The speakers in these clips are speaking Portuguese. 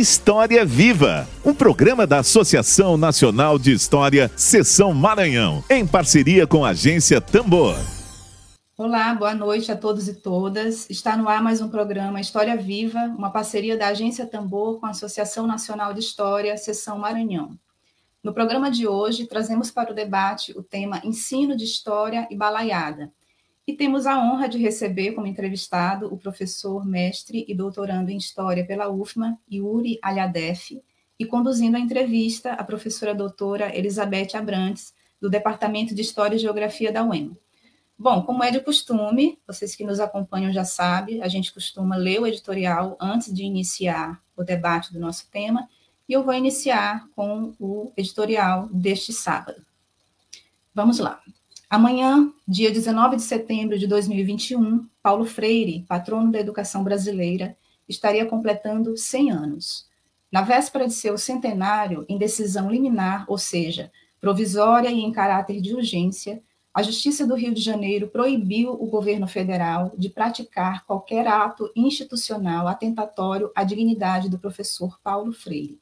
História Viva, um programa da Associação Nacional de História, Seção Maranhão, em parceria com a agência Tambor. Olá, boa noite a todos e todas. Está no ar mais um programa História Viva, uma parceria da agência Tambor com a Associação Nacional de História, Seção Maranhão. No programa de hoje, trazemos para o debate o tema Ensino de História e Balaiada. E temos a honra de receber como entrevistado o professor, mestre e doutorando em História pela UFMA, Yuri Alhadef, e conduzindo a entrevista a professora doutora Elizabeth Abrantes, do Departamento de História e Geografia da UEM. Bom, como é de costume, vocês que nos acompanham já sabem, a gente costuma ler o editorial antes de iniciar o debate do nosso tema, e eu vou iniciar com o editorial deste sábado. Vamos lá. Amanhã, dia 19 de setembro de 2021, Paulo Freire, patrono da educação brasileira, estaria completando 100 anos. Na véspera de seu centenário, em decisão liminar, ou seja, provisória e em caráter de urgência, a Justiça do Rio de Janeiro proibiu o governo federal de praticar qualquer ato institucional atentatório à dignidade do professor Paulo Freire.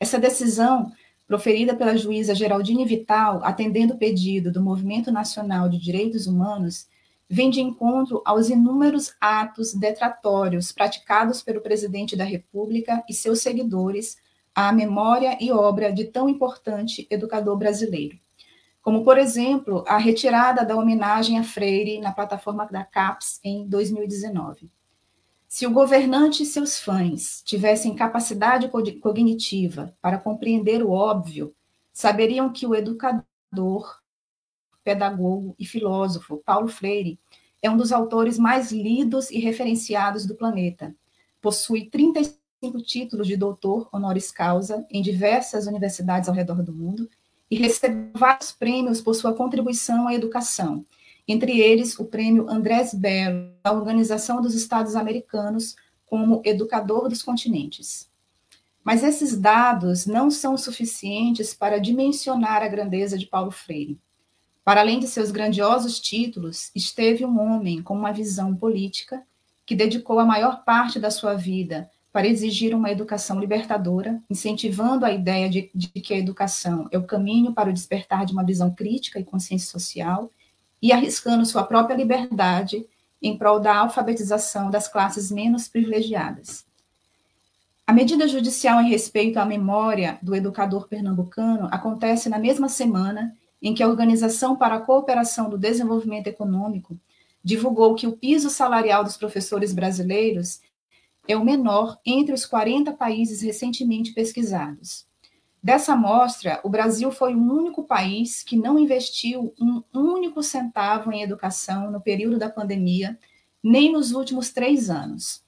Essa decisão, proferida pela juíza Geraldine Vital, atendendo o pedido do Movimento Nacional de Direitos Humanos, vem de encontro aos inúmeros atos detratórios praticados pelo presidente da República e seus seguidores à memória e obra de tão importante educador brasileiro. Como, por exemplo, a retirada da homenagem a Freire na plataforma da CAPES em 2019. Se o governante e seus fãs tivessem capacidade cognitiva para compreender o óbvio, saberiam que o educador, pedagogo e filósofo Paulo Freire é um dos autores mais lidos e referenciados do planeta. Possui 35 títulos de doutor honoris causa em diversas universidades ao redor do mundo e recebeu vários prêmios por sua contribuição à educação, entre eles o prêmio Andrés Bello, da Organização dos Estados Americanos, como Educador dos Continentes. Mas esses dados não são suficientes para dimensionar a grandeza de Paulo Freire. Para além de seus grandiosos títulos, esteve um homem com uma visão política que dedicou a maior parte da sua vida para exigir uma educação libertadora, incentivando a ideia de, de que a educação é o caminho para o despertar de uma visão crítica e consciência social e arriscando sua própria liberdade em prol da alfabetização das classes menos privilegiadas. A medida judicial em respeito à memória do educador pernambucano acontece na mesma semana em que a Organização para a Cooperação do Desenvolvimento Econômico divulgou que o piso salarial dos professores brasileiros é o menor entre os 40 países recentemente pesquisados. Dessa amostra, o Brasil foi o único país que não investiu um único centavo em educação no período da pandemia, nem nos últimos três anos.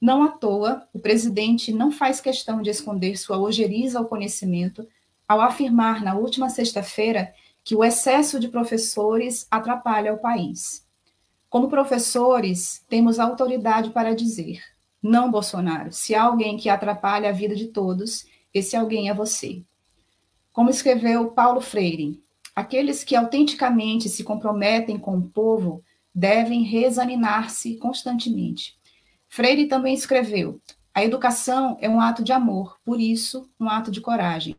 Não à toa, o presidente não faz questão de esconder sua ojeriza ao conhecimento ao afirmar na última sexta-feira que o excesso de professores atrapalha o país. Como professores, temos autoridade para dizer: não, Bolsonaro, se há alguém que atrapalha a vida de todos, esse alguém é você. Como escreveu Paulo Freire, aqueles que autenticamente se comprometem com o povo devem reexaminar-se constantemente. Freire também escreveu: a educação é um ato de amor, por isso, um ato de coragem.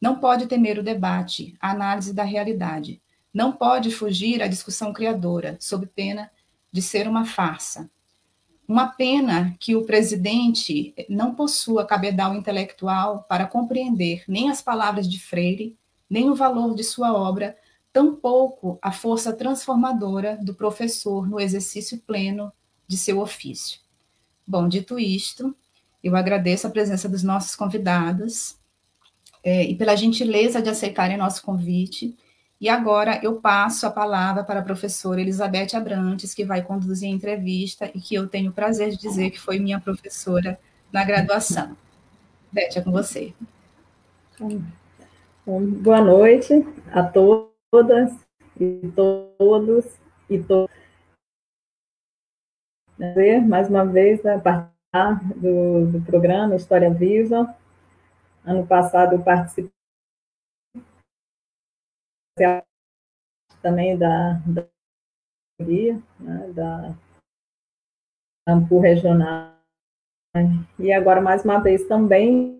Não pode temer o debate, a análise da realidade. Não pode fugir à discussão criadora, sob pena de ser uma farsa. Uma pena que o presidente não possua cabedal intelectual para compreender nem as palavras de Freire, nem o valor de sua obra, tampouco a força transformadora do professor no exercício pleno de seu ofício. Bom, dito isto, eu agradeço a presença dos nossos convidados é, e pela gentileza de aceitarem nosso convite e agora eu passo a palavra para a professora Elizabeth Abrantes, que vai conduzir a entrevista e que eu tenho o prazer de dizer que foi minha professora na graduação. Beth, é com você. Boa noite a todas e todos e todos. Mais uma vez, né, participar do, do programa História Viva. Ano passado eu participei também da, da né, da Ampul Regional e agora mais uma vez também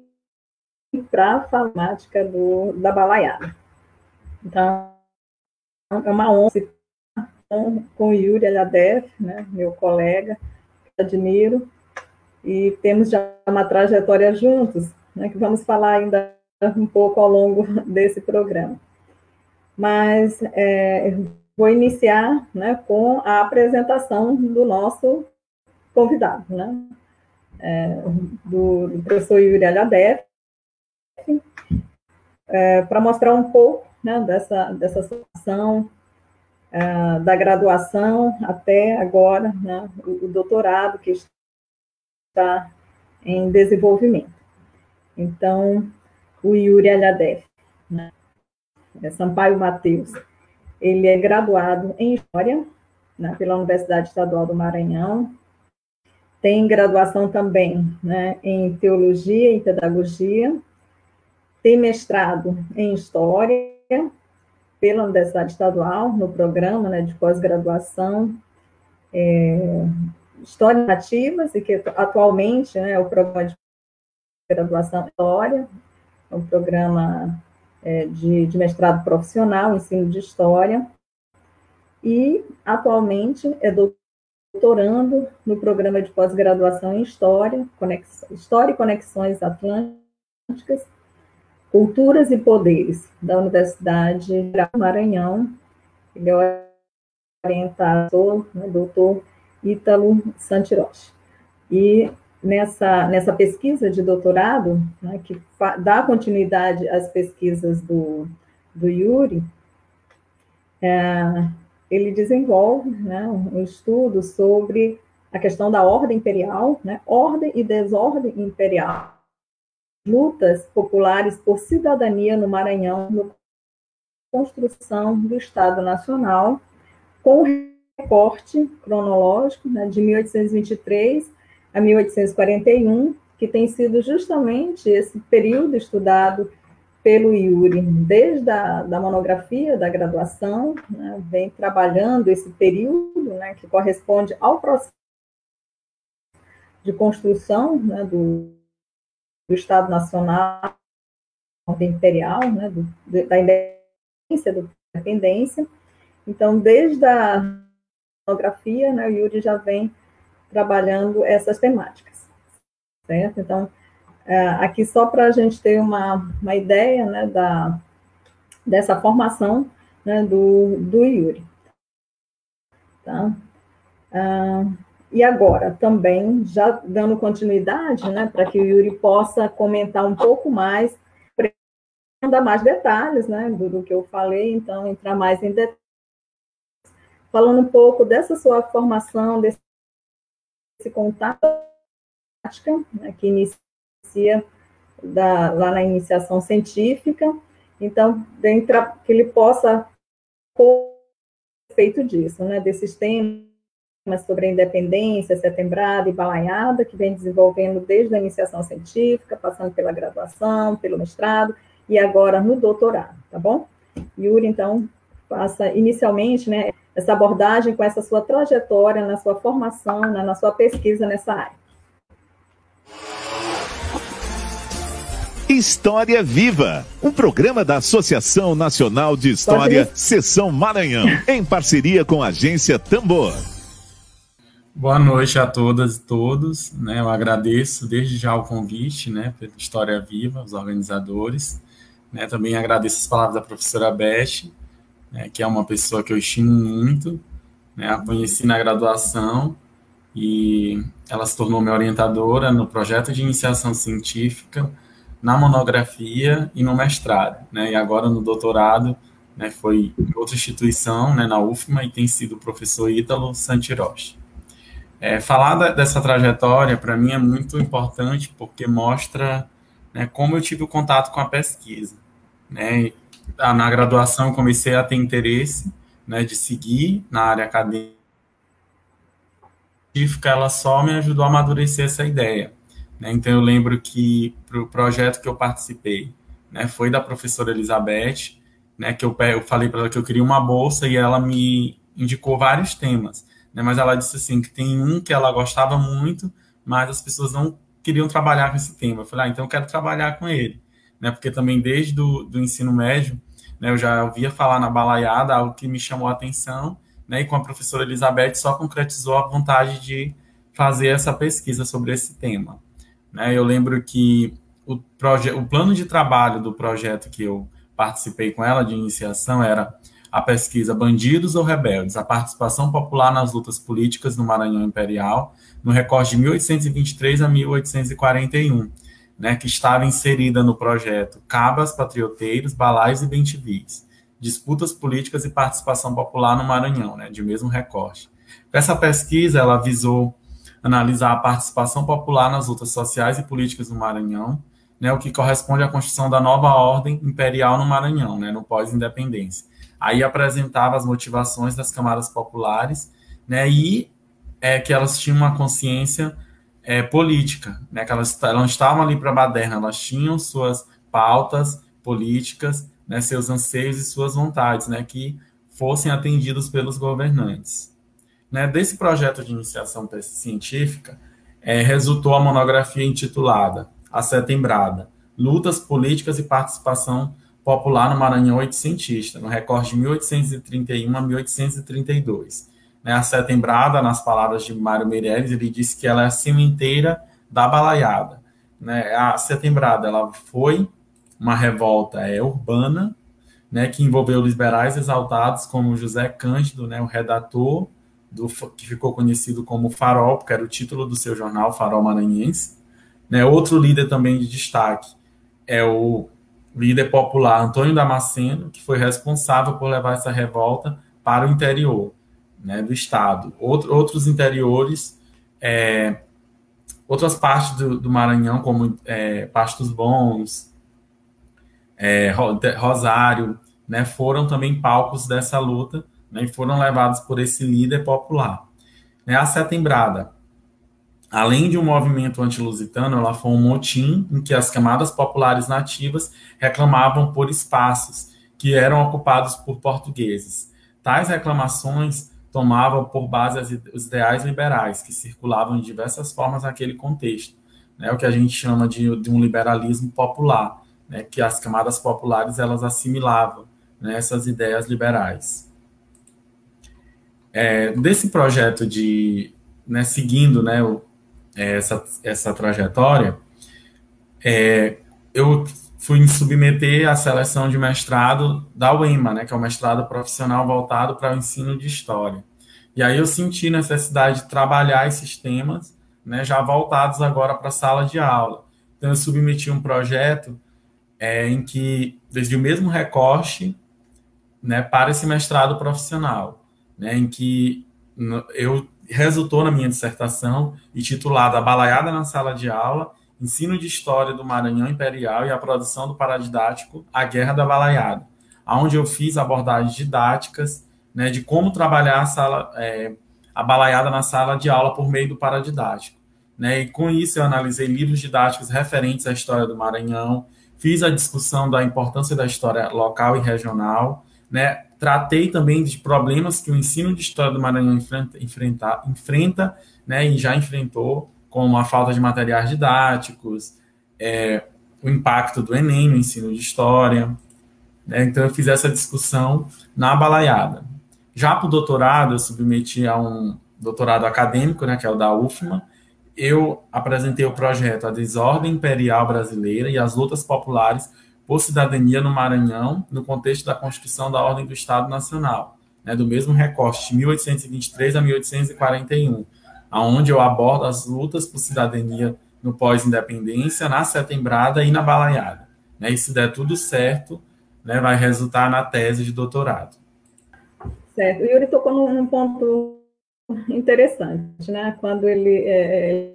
para a farmática do, da balaiada. Então, é uma honra com o Yuri Aladev, né, meu colega, que admiro, e temos já uma trajetória juntos, né, que vamos falar ainda um pouco ao longo desse programa. Mas é, vou iniciar né, com a apresentação do nosso convidado, né, é, do, do, professor Yuri Aladev, é, para mostrar um pouco né, dessa, dessa situação é, da graduação até agora, né, o, o, doutorado que está em desenvolvimento. Então, o Yuri Alhadev, né, é Sampaio Mateus, ele é graduado em História né, pela Universidade Estadual do Maranhão, tem graduação também né, em Teologia e Pedagogia, tem mestrado em História pela Universidade Estadual, no programa né, de pós-graduação. É, Histórias Nativas, e que atualmente né, é o programa de graduação História, é um programa é, de, de mestrado profissional, ensino de História, e atualmente é doutorando no programa de pós-graduação em História, Conex, História e Conexões Atlânticas, Culturas e Poderes, da Universidade do Maranhão. Ele é orientador, né, doutor Ítalo Santiroche. E nessa, nessa pesquisa de doutorado, né, que dá continuidade às pesquisas do, do Yuri, é, ele desenvolve né, um estudo sobre a questão da ordem imperial, né, ordem e desordem imperial, lutas populares por cidadania no Maranhão, no construção do Estado Nacional, com recorte cronológico né, de 1823 a 1841, que tem sido justamente esse período estudado pelo Yuri, desde a da monografia da graduação, né, vem trabalhando esse período né, que corresponde ao processo de construção né, do, do Estado Nacional, imperial, né, do, da independência, da independência. Então, desde a monografia, né, o Yuri já vem trabalhando essas temáticas, certo? Então, é, aqui só para a gente ter uma, uma ideia, né, da, dessa formação, né, do, do Yuri. Tá? Ah, e agora, também, já dando continuidade, né, para que o Yuri possa comentar um pouco mais, dar mais detalhes, né, do, do, que eu falei, então, entrar mais em detalhes, falando um pouco dessa sua formação, desse contato, né, que inicia da, lá na iniciação científica, então, dentro, que ele possa, respeito disso, né, desses temas, sobre a independência, setembrada e balaiada, que vem desenvolvendo desde a iniciação científica, passando pela graduação, pelo mestrado e agora no doutorado, tá bom? Yuri, então, faça inicialmente, né, essa abordagem com essa sua trajetória, na sua formação, né, na sua pesquisa nessa área. História Viva, um programa da Associação Nacional de História, Seção Maranhão, em parceria com a agência Tambor. Boa noite a todas e todos. Né? Eu agradeço desde já o convite né, pela História Viva, os organizadores. Né? Também agradeço as palavras da professora Beth, né, que é uma pessoa que eu estimo muito. Né? A conheci na graduação e ela se tornou minha orientadora no projeto de iniciação científica, na monografia e no mestrado. Né? E agora no doutorado né, foi em outra instituição, né, na UFMA, e tem sido o professor Ítalo Santiroche. É, falar da, dessa trajetória, para mim, é muito importante, porque mostra né, como eu tive o contato com a pesquisa. Né? Na graduação, comecei a ter interesse né, de seguir na área acadêmica, ela só me ajudou a amadurecer essa ideia. Né? Então, eu lembro que para o projeto que eu participei, né, foi da professora Elizabeth, né, que eu, eu falei para ela que eu queria uma bolsa e ela me indicou vários temas né? Mas ela disse assim que tem um que ela gostava muito, mas as pessoas não queriam trabalhar com esse tema. Eu falei, ah, então eu quero trabalhar com ele, né? Porque também desde do, do ensino médio, né, eu já ouvia falar na balaiada, algo que me chamou a atenção, né? E com a professora Elizabeth só concretizou a vontade de fazer essa pesquisa sobre esse tema. Né? Eu lembro que o, o plano de trabalho do projeto que eu participei com ela de iniciação era a pesquisa Bandidos ou Rebeldes, a participação popular nas lutas políticas no Maranhão Imperial, no recorte de 1823 a 1841, né, que estava inserida no projeto Cabas, Patrioteiros, Balais e Bentivis, disputas políticas e participação popular no Maranhão, né, de mesmo recorte. Essa pesquisa ela visou analisar a participação popular nas lutas sociais e políticas no Maranhão, né, o que corresponde à construção da nova ordem imperial no Maranhão, né, no pós-independência aí apresentava as motivações das camadas populares, né, e é, que elas tinham uma consciência é, política, né, que elas, elas estavam ali para baderna, elas tinham suas pautas políticas, né, seus anseios e suas vontades, né, que fossem atendidos pelos governantes. Né, desse projeto de iniciação científica, é, resultou a monografia intitulada A Setembrada, Lutas Políticas e Participação popular no Maranhão oitocentista, no recorte de 1831 a 1832. Né, a setembrada, nas palavras de Mário Meirelles, ele disse que ela é a cimenteira da balaiada. Né, a setembrada ela foi uma revolta é, urbana, né, que envolveu liberais exaltados como José Cândido, né, o redator do, que ficou conhecido como Farol, que era o título do seu jornal, Farol Maranhense. Né, outro líder também de destaque é o líder popular Antônio Damasceno, que foi responsável por levar essa revolta para o interior né, do estado. Outro, outros interiores, é, outras partes do, do Maranhão, como é, Pastos Bons, é, Rosário, né, foram também palcos dessa luta né, e foram levados por esse líder popular. Né, a Setembrada Além de um movimento antilusitano, ela foi um motim em que as camadas populares nativas reclamavam por espaços que eram ocupados por portugueses. Tais reclamações tomavam por base os ideais liberais, que circulavam de diversas formas naquele contexto, né, o que a gente chama de, de um liberalismo popular, né, que as camadas populares elas assimilavam né, essas ideias liberais. É, desse projeto de, né, seguindo né, o, essa, essa trajetória, é, eu fui me submeter à seleção de mestrado da UEMA, né, que é o mestrado profissional voltado para o ensino de história. E aí eu senti necessidade de trabalhar esses temas, né, já voltados agora para a sala de aula. Então eu submeti um projeto é, em que, desde o mesmo recorte, né, para esse mestrado profissional, né, em que eu resultou na minha dissertação, intitulada A Balaiada na Sala de Aula, Ensino de História do Maranhão Imperial e a Produção do Paradidático A Guerra da Balaiada, onde eu fiz abordagens didáticas né, de como trabalhar a, sala, é, a balaiada na sala de aula por meio do paradidático. Né, e com isso eu analisei livros didáticos referentes à história do Maranhão, fiz a discussão da importância da história local e regional, né, Tratei também de problemas que o ensino de história do Maranhão enfrenta, enfrenta, enfrenta né, e já enfrentou, como a falta de materiais didáticos, é, o impacto do Enem no ensino de história. Né, então, eu fiz essa discussão na balaiada. Já para o doutorado, eu submeti a um doutorado acadêmico, né, que é o da UFMA, eu apresentei o projeto A Desordem Imperial Brasileira e as Lutas Populares por cidadania no Maranhão, no contexto da Constituição da Ordem do Estado Nacional, né, do mesmo recorte, de 1823 a 1841, aonde eu abordo as lutas por cidadania no pós-independência, na setembrada e na balaiada. Né, e se der tudo certo, né, vai resultar na tese de doutorado. Certo. O Yuri tocou num, ponto interessante, né? Quando ele é,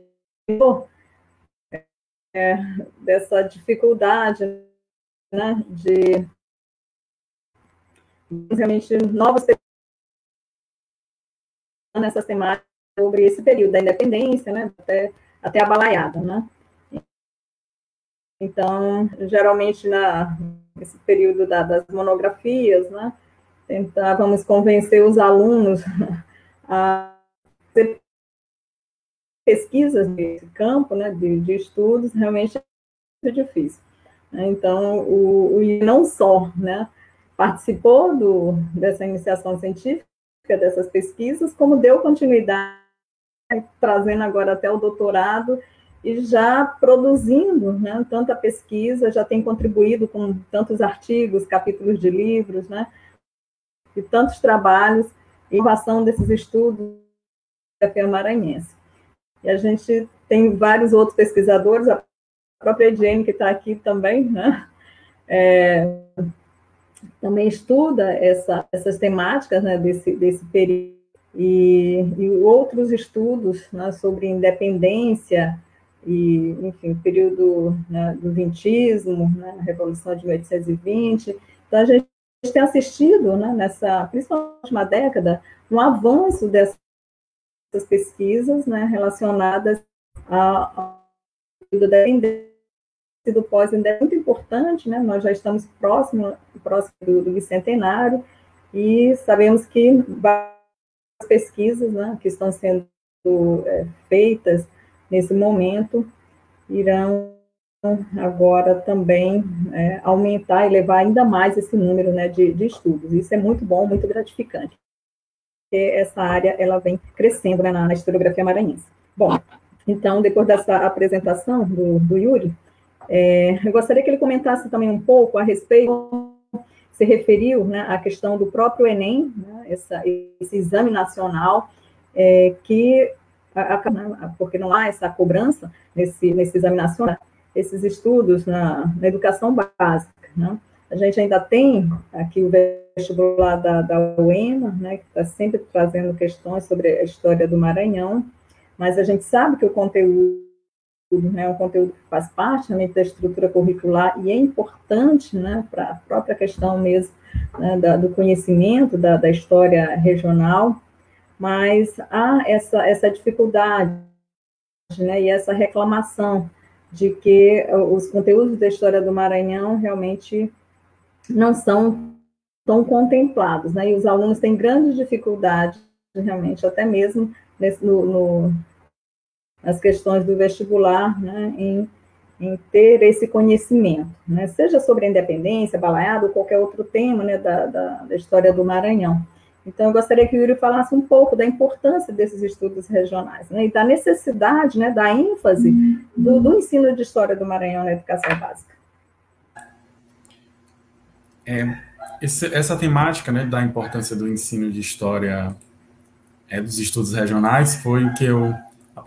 é, é dessa dificuldade né, de realmente novas nessas temáticas sobre esse período da independência, né, até, até a balaiada, né. Então, geralmente, na, nesse período da, das monografias, né, tentávamos convencer os alunos a pesquisas nesse campo, né, de, de estudos, realmente é difícil. Então, o, o não só, né, participou do, dessa iniciação científica, dessas pesquisas, como deu continuidade, trazendo agora até o doutorado e já produzindo né, tanta pesquisa, já tem contribuído com tantos artigos, capítulos de livros, né, e tantos trabalhos, inovação desses estudos da FEA Maranhense. E a gente tem vários outros pesquisadores, a própria Jane, que está aqui também, né, é, também estuda essa, essas temáticas né, desse, desse período, e, e outros estudos né, sobre independência, e, enfim, período né, do vintismo, né, a Revolução de 1820. Então, a gente tem assistido, né, nessa, principalmente na última década, um avanço dessas pesquisas né, relacionadas da independência do pós-independência. É muito importante, né, nós já estamos próximo, próximo do, do bicentenário e sabemos que várias pesquisas né, que estão sendo é, feitas nesse momento, irão agora também é, aumentar e levar ainda mais esse número né, de, de, estudos. Isso é muito bom, muito gratificante. Porque essa área ela vem crescendo né, na, historiografia maranhense. Bom, então, depois dessa apresentação do, do Yuri, é, eu gostaria que ele comentasse também um pouco a respeito, se referiu né, à questão do próprio Enem, né, essa, esse exame nacional, é, que a, porque não há essa cobrança nesse, nesse exame nacional, esses estudos na, na educação básica. Né? A gente ainda tem aqui o vestibular da, da UEMA, né, que está sempre trazendo questões sobre a história do Maranhão, mas a gente sabe que o conteúdo né, um conteúdo que faz parte realmente da estrutura curricular e é importante né, para a própria questão mesmo né, da, do conhecimento da, da história regional mas há essa, essa dificuldade né, e essa reclamação de que os conteúdos da história do Maranhão realmente não são tão contemplados, né, e os alunos têm grandes dificuldades, realmente, até mesmo nesse, no, no, nas questões do vestibular, né, em, em ter esse conhecimento, né, seja sobre a independência, balaiado, ou qualquer outro tema né, da, da, da história do Maranhão. Então, eu gostaria que o Yuri falasse um pouco da importância desses estudos regionais, né, e da necessidade, né, da ênfase do, do ensino de história do Maranhão na educação básica. É, esse, essa temática, né, da importância do ensino de história é, dos estudos regionais foi o que eu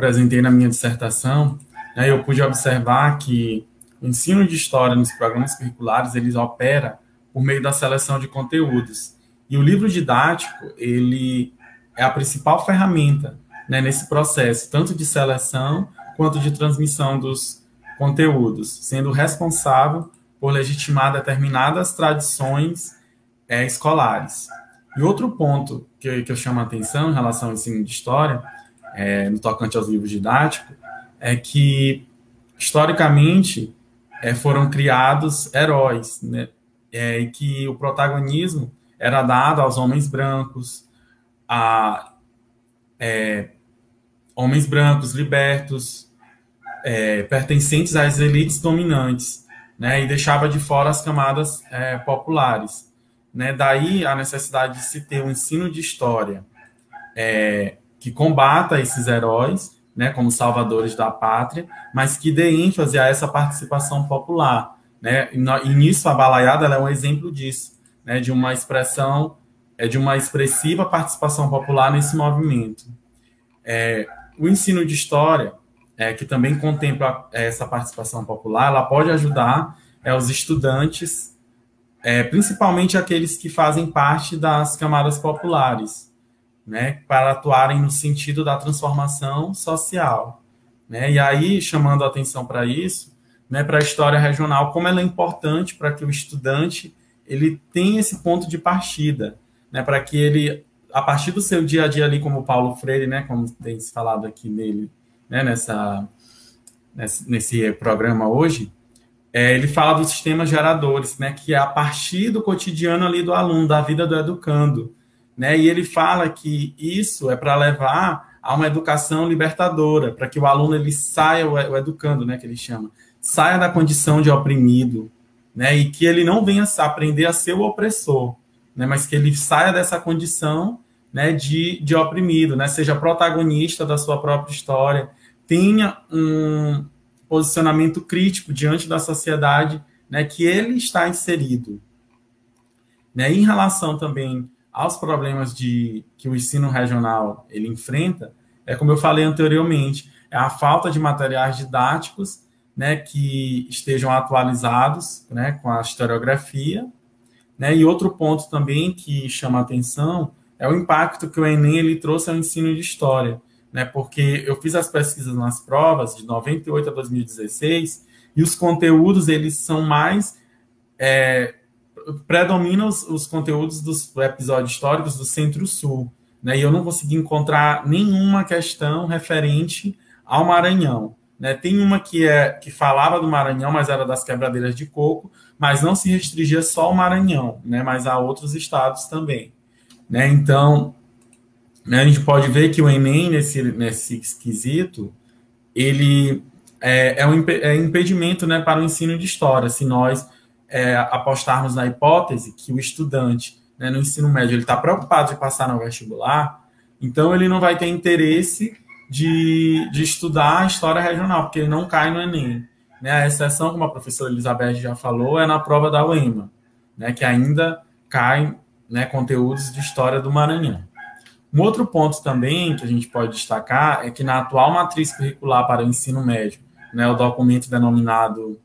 apresentei na minha dissertação. Né, eu pude observar que o ensino de história nos programas curriculares eles opera por meio da seleção de conteúdos. E o livro didático, ele é a principal ferramenta né, nesse processo, tanto de seleção quanto de transmissão dos conteúdos, sendo responsável por legitimar determinadas tradições é, escolares. E outro ponto que, que eu chamo a atenção em relação ao ensino de história, é, no tocante aos livros didáticos, é que, historicamente, é, foram criados heróis, né, é, e que o protagonismo era dado aos homens brancos, a é, homens brancos libertos, é, pertencentes às elites dominantes, né, e deixava de fora as camadas é, populares. Né? Daí a necessidade de se ter um ensino de história é, que combata esses heróis, né, como salvadores da pátria, mas que dê ênfase a essa participação popular. Né? E, nisso a balaiada é um exemplo disso né, de uma expressão, é, de uma expressiva participação popular nesse movimento. É, o ensino de história, é, que também contempla é, essa participação popular, ela pode ajudar é, os estudantes, é, principalmente aqueles que fazem parte das camadas populares, né, para atuarem no sentido da transformação social. Né? E aí, chamando a atenção para isso, né, para a história regional, como ela é importante para que o estudante ele tem esse ponto de partida, né, para que ele, a partir do seu dia a dia ali, como Paulo Freire, né, como tem se falado aqui nele, né, nessa, nesse, nesse programa hoje, é, ele fala dos sistemas geradores, né, que é a partir do cotidiano ali do aluno, da vida do educando, né, e ele fala que isso é para levar a uma educação libertadora, para que o aluno ele saia, o educando, né, que ele chama, saia da condição de oprimido, né, e que ele não venha aprender a ser o opressor, né, mas que ele saia dessa condição, né, de, de oprimido, né, seja protagonista da sua própria história, tenha um posicionamento crítico diante da sociedade, né, que ele está inserido. Né, em relação também aos problemas de que o ensino regional ele enfrenta, é como eu falei anteriormente, é a falta de materiais didáticos, né, que estejam atualizados, né, com a historiografia, né, e outro ponto também que chama atenção é o impacto que o Enem ele trouxe ao ensino de história, né, porque eu fiz as pesquisas nas provas de 98 a 2016 e os conteúdos eles são mais é, predominam os, os, conteúdos dos episódios históricos do Centro-Sul, né? E eu não consegui encontrar nenhuma questão referente ao Maranhão. Né? Tem uma que é que falava do Maranhão, mas era das quebradeiras de coco, mas não se restringia só ao Maranhão, né? Mas a outros estados também, né? Então, né, a gente pode ver que o Enem nesse nesse esquisito ele é, é um é impedimento, né, para o ensino de história. Se nós é, apostarmos na hipótese que o estudante né, no ensino médio ele está preocupado de passar no vestibular, então ele não vai ter interesse de, de estudar a história regional, porque ele não cai no Enem. Né? A exceção, como a professora Elizabeth já falou, é na prova da UEMA, né, que ainda cai né, conteúdos de história do Maranhão. Um outro ponto também que a gente pode destacar é que na atual matriz curricular para o ensino médio, né, o documento denominado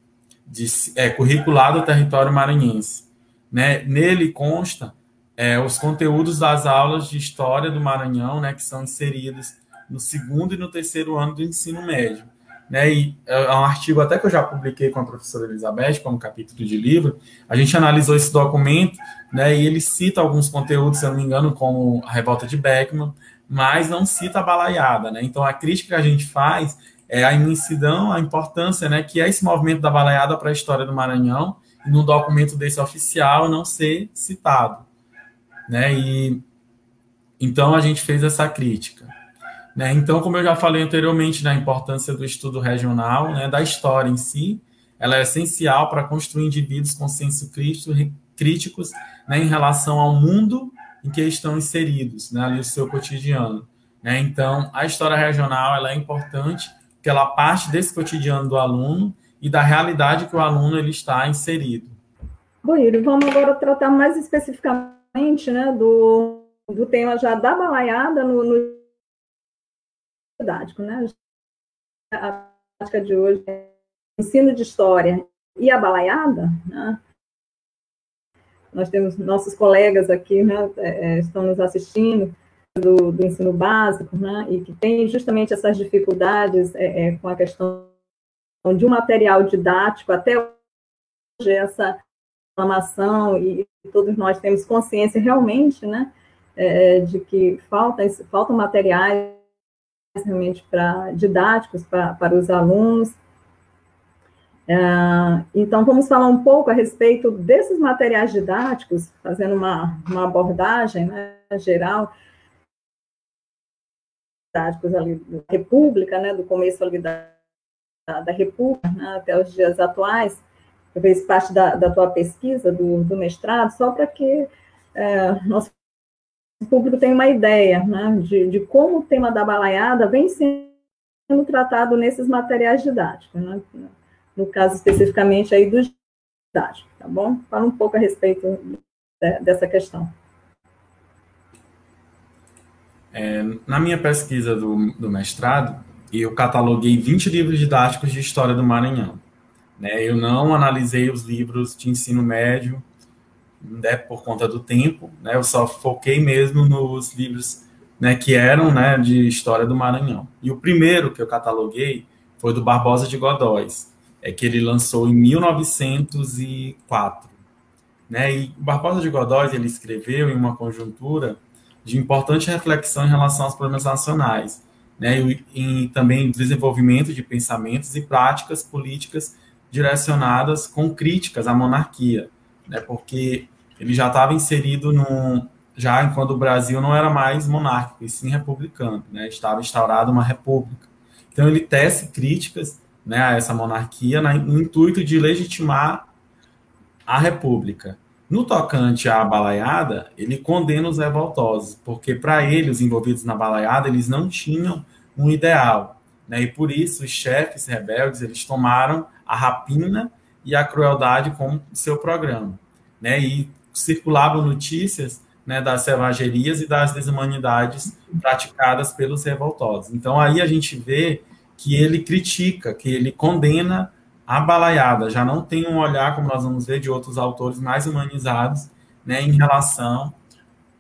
de, é, curricular do território maranhense. Né? Nele consta é, os conteúdos das aulas de história do Maranhão, né, que são inseridos no segundo e no terceiro ano do ensino médio. Né, e é um artigo até que eu já publiquei com a professora Elizabeth, como capítulo de livro, a gente analisou esse documento, né, e ele cita alguns conteúdos, se eu não me engano, como a revolta de Beckman, mas não cita a balaiada, né, então a crítica que a gente faz é, a imensidão, a importância né, que é esse movimento da balaiada para a história do Maranhão, e num documento desse oficial não ser citado. Né? E, então a gente fez essa crítica. Né? Então, como eu já falei anteriormente, na importância do estudo regional, né, da história em si, ela é essencial para construir indivíduos com senso crítico, críticos né, em relação ao mundo em que estão inseridos, né, ali o seu cotidiano. Né? Então, a história regional ela é importante que ela parte desse cotidiano do aluno e da realidade que o aluno ele está inserido. Bom, Yuri, vamos agora tratar mais especificamente né, do, do tema já da balaiada no, no didático. Né? A prática de hoje é ensino de história e a balaiada. Né? Nós temos nossos colegas aqui, né, é estão nos assistindo, do, do, ensino básico, né, e que tem justamente essas dificuldades é, é, com a questão de um material didático, até hoje essa reclamação, e todos nós temos consciência realmente, né, é, de que falta, faltam materiais realmente para didáticos para, para os alunos. É, então, vamos falar um pouco a respeito desses materiais didáticos, fazendo uma, uma abordagem né, geral, didáticos ali da República, né, do começo ali da, da República né, até os dias atuais, fez parte da, da tua pesquisa, do, do mestrado, só para que é, nosso público tenha uma ideia né, de, de como o tema da balaiada vem sendo tratado nesses materiais didáticos, né, no caso especificamente aí dos didáticos, tá bom? Fala um pouco a respeito de, dessa questão. É, na minha pesquisa do, do mestrado, eu cataloguei 20 livros didáticos de história do Maranhão. Né? Eu não analisei os livros de ensino médio né, por conta do tempo, né? eu só foquei mesmo nos livros né, que eram né, de história do Maranhão. E o primeiro que eu cataloguei foi do Barbosa de Godóis, é que ele lançou em 1904. Né? E o Barbosa de Godóis ele escreveu em uma conjuntura de importante reflexão em relação aos problemas nacionais, né, e, e também desenvolvimento de pensamentos e práticas políticas direcionadas com críticas à monarquia, né, porque ele já estava inserido num, já enquanto o Brasil não era mais monárquico, e sim republicano, né? Estava instaurada uma república. Então ele tece críticas né, a essa monarquia no intuito de legitimar a república. No tocante à balaiada, ele condena os revoltosos, porque para ele, os envolvidos na balaiada, eles não tinham um ideal. Né? E por isso, os chefes rebeldes, eles tomaram a rapina e a crueldade como seu programa. Né? E circulavam notícias né, das selvagerias e das desumanidades praticadas pelos revoltosos. Então, aí a gente vê que ele critica, que ele condena a balaiada, já não tem um olhar, como nós vamos ver, de outros autores mais humanizados né, em relação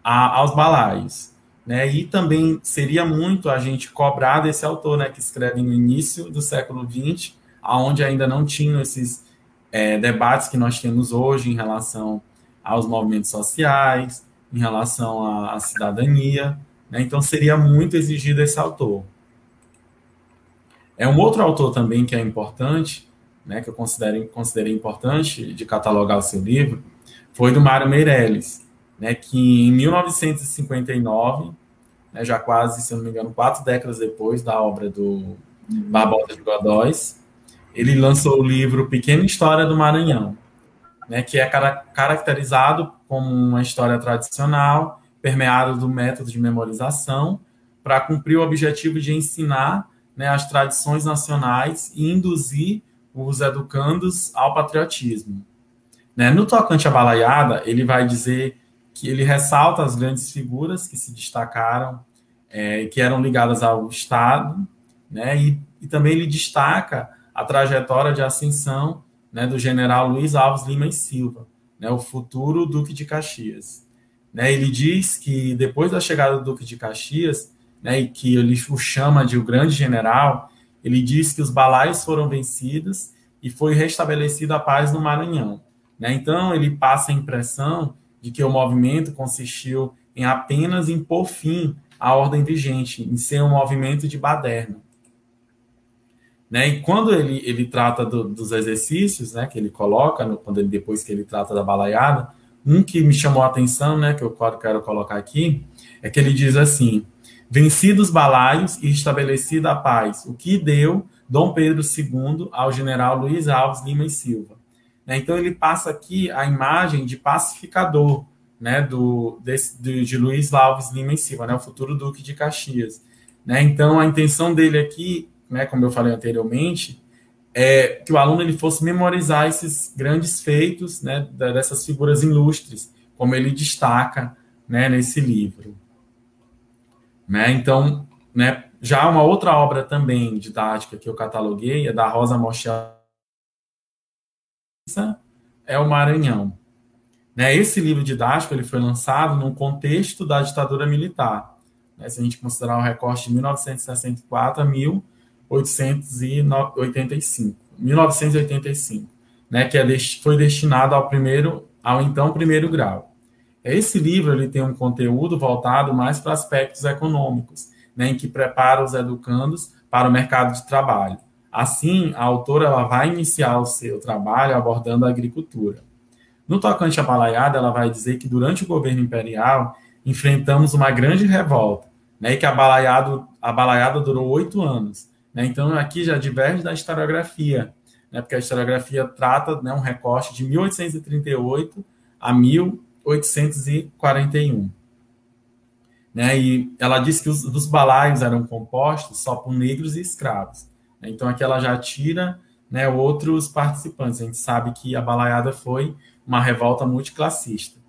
a, aos balaios. Né? E também seria muito a gente cobrar desse autor, né, que escreve no início do século XX, aonde ainda não tinham esses é, debates que nós temos hoje em relação aos movimentos sociais, em relação à, à cidadania. Né? Então, seria muito exigido esse autor. É um outro autor também que é importante, né, que eu considero, considerei importante de catalogar o seu livro, foi do Mário Meirelles, né, que em 1959, né, já quase, se não me engano, quatro décadas depois da obra do Barbosa de Godóis, ele lançou o livro Pequena História do Maranhão, né, que é caracterizado como uma história tradicional, permeada do método de memorização, para cumprir o objetivo de ensinar né, as tradições nacionais e induzir os educandos ao patriotismo. Né? No tocante à balaiada, ele vai dizer que ele ressalta as grandes figuras que se destacaram, é, que eram ligadas ao Estado, né? e, e também ele destaca a trajetória de ascensão né, do general Luiz Alves Lima e Silva, né, o futuro Duque de Caxias. Né, ele diz que depois da chegada do Duque de Caxias, né, e que ele o chama de o grande general, ele diz que os balaios foram vencidos e foi restabelecida a paz no Maranhão. Né? Então, ele passa a impressão de que o movimento consistiu em apenas impor fim à ordem vigente, em ser um movimento de baderna. Né? E quando ele, ele trata do, dos exercícios né, que ele coloca, no, quando ele, depois que ele trata da balaiada, um que me chamou a atenção, né, que eu quero colocar aqui, é que ele diz assim: vencidos balaios e estabelecida a paz, o que deu Dom Pedro II ao general Luiz Alves Lima e Silva. Né, então ele passa aqui a imagem de pacificador, né, do, de, de Luiz Alves Lima e Silva, né, o futuro Duque de Caxias. Né, então a intenção dele aqui, né, como eu falei anteriormente, é que o aluno ele fosse memorizar esses grandes feitos, né, dessas figuras ilustres, como ele destaca, né, nesse livro. Né? Então, né, já uma outra obra também didática que eu cataloguei é da Rosa Mochel, é o Maranhão. Né, esse livro didático ele foi lançado num contexto da ditadura militar. Né, se a gente considerar o recorte de 1964 a 1885, 1985, né, que é, foi destinado ao primeiro, ao então primeiro grau. Esse livro ele tem um conteúdo voltado mais para aspectos econômicos, né, em que prepara os educandos para o mercado de trabalho. Assim, a autora ela vai iniciar o seu trabalho abordando a agricultura. No tocante à balaiada, ela vai dizer que durante o governo imperial enfrentamos uma grande revolta, né, e que a balaiada, a balaiada durou oito anos. Né, então, aqui já diverge da historiografia, né, porque a historiografia trata né, um recorte de 1838 a 1000 841. Né? E ela disse que os, os balaios eram compostos só por negros e escravos. Né? Então aqui ela já tira né, outros participantes. A gente sabe que a balaiada foi uma revolta multiclassista.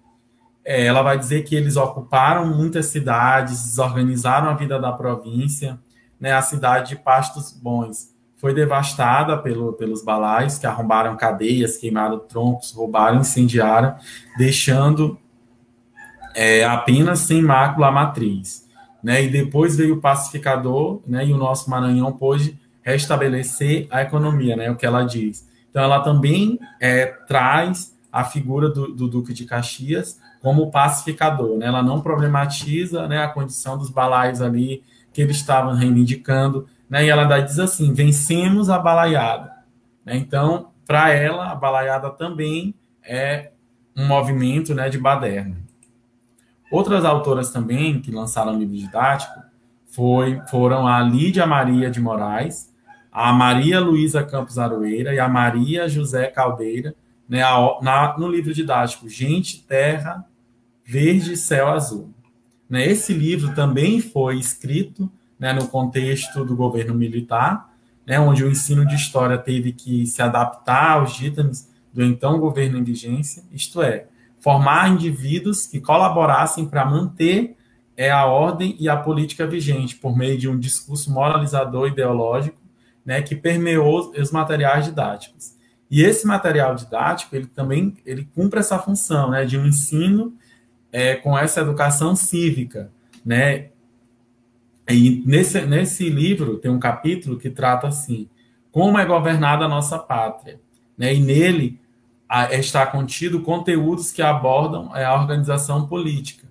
É, ela vai dizer que eles ocuparam muitas cidades, desorganizaram a vida da província, né, a cidade de Pastos Bons foi devastada pelo, pelos balais que arrombaram cadeias, queimaram troncos, roubaram, incendiaram, deixando é, apenas sem mácula a matriz. Né? E depois veio o pacificador, né? e o nosso Maranhão pôde restabelecer a economia, né? o que ela diz. Então, ela também é, traz a figura do, do, Duque de Caxias como pacificador. Né? Ela não problematiza né, a condição dos balaios ali que eles estavam reivindicando, né? E ela diz assim: vencemos a balaiada. Né? Então, para ela, a balaiada também é um movimento né, de baderna. Outras autoras também que lançaram livro didático foi, foram a Lídia Maria de Moraes, a Maria Luísa Campos Aroeira e a Maria José Caldeira, né, a, na, no livro didático Gente, Terra, Verde Céu Azul. Né, esse livro também foi escrito né, no contexto do governo militar, né, onde o ensino de história teve que se adaptar aos ditames do então governo em vigência, isto é, formar indivíduos que colaborassem para manter é, a ordem e a política vigente por meio de um discurso moralizador ideológico né, que permeou os materiais didáticos. E esse material didático, ele também ele cumpre essa função né, de um ensino é, com essa educação cívica. Né? E nesse, nesse livro tem um capítulo que trata assim, como é governada a nossa pátria. Né? E nele a, está contido conteúdos que abordam é, a organização política.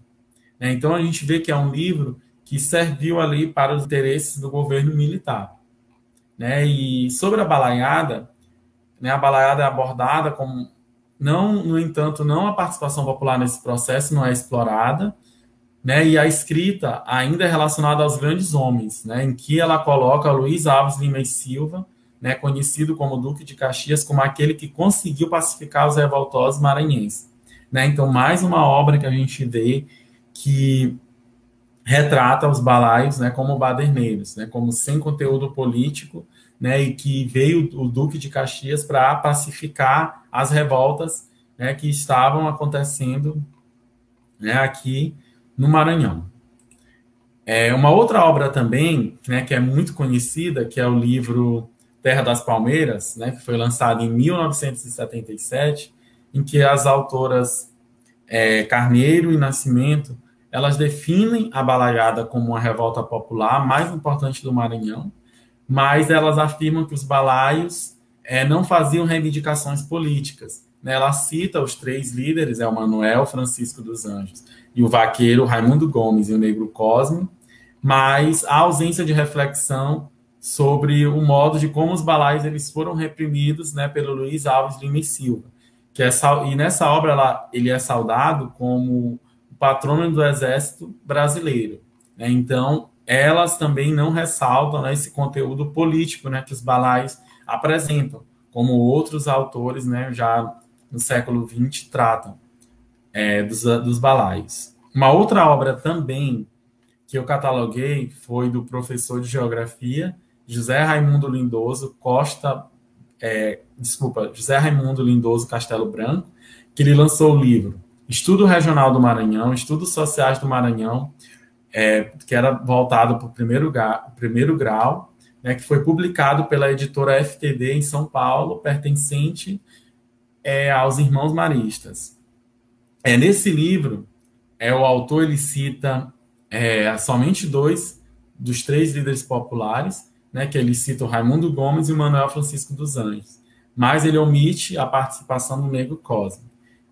Né? Então a gente vê que é um livro que serviu ali para os interesses do governo militar. Né? E sobre a balaiada, né, a balaiada é abordada como não, no entanto, não a participação popular nesse processo não é explorada, né, e a escrita ainda é relacionada aos grandes homens, né, em que ela coloca Luiz Alves Lima e Silva, né, conhecido como Duque de Caxias, como aquele que conseguiu pacificar os revoltosos maranhenses. Né? Então, mais uma obra que a gente vê que retrata os balaios né, como baderneiros, né, como sem conteúdo político, né, e que veio o Duque de Caxias para pacificar as revoltas né, que estavam acontecendo né, aqui no Maranhão. É, uma outra obra também, né, que é muito conhecida, que é o livro Terra das Palmeiras, né, que foi lançado em 1977, em que as autoras é, Carneiro e Nascimento elas definem a balaiada como uma revolta popular mais importante do Maranhão, mas elas afirmam que os balaios é, não faziam reivindicações políticas. Né? Ela cita os três líderes, é o Manuel Francisco dos Anjos e o vaqueiro Raimundo Gomes e o negro Cosme, mas a ausência de reflexão sobre o modo de como os balaios eles foram reprimidos né, pelo Luiz Alves Lima e Silva. Que é, e nessa obra ela, ele é saudado como patrono do Exército Brasileiro. Né? Então, elas também não ressaltam né, esse conteúdo político né, que os balais apresentam, como outros autores né, já no século XX tratam é, dos, dos balais. Uma outra obra também que eu cataloguei foi do professor de geografia José Raimundo Lindoso Costa, é, desculpa, José Raimundo Lindoso Castelo Branco, que ele lançou o livro Estudo Regional do Maranhão, Estudos Sociais do Maranhão, é, que era voltado para o primeiro, primeiro grau, né, que foi publicado pela editora FTD em São Paulo, pertencente é, aos Irmãos Maristas. É, nesse livro, é, o autor ele cita é, somente dois dos três líderes populares, né, que ele cita o Raimundo Gomes e o Manuel Francisco dos Anjos, mas ele omite a participação do Negro Cosme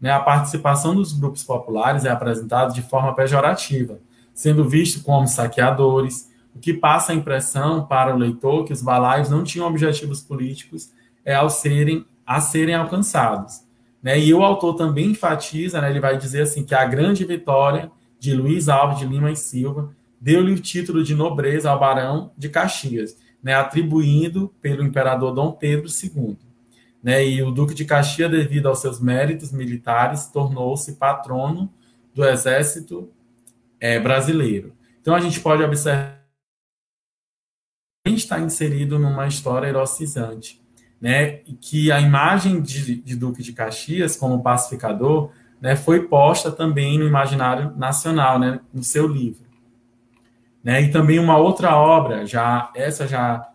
né, a participação dos grupos populares é apresentada de forma pejorativa, sendo visto como saqueadores, o que passa a impressão para o leitor que os balaios não tinham objetivos políticos é, ao serem, a serem alcançados. Né? E o autor também enfatiza, né, ele vai dizer assim, que a grande vitória de Luiz Alves de Lima e Silva deu-lhe o título de nobreza ao barão de Caxias, né, atribuindo pelo imperador Dom Pedro II né, e o Duque de Caxias, devido aos seus méritos militares, tornou-se patrono do exército é, brasileiro. Então a gente pode observar que está inserido numa história erocizante, né, que a imagem de, de Duque de Caxias como pacificador né, foi posta também no imaginário nacional, né, no seu livro. Né, e também uma outra obra, já essa já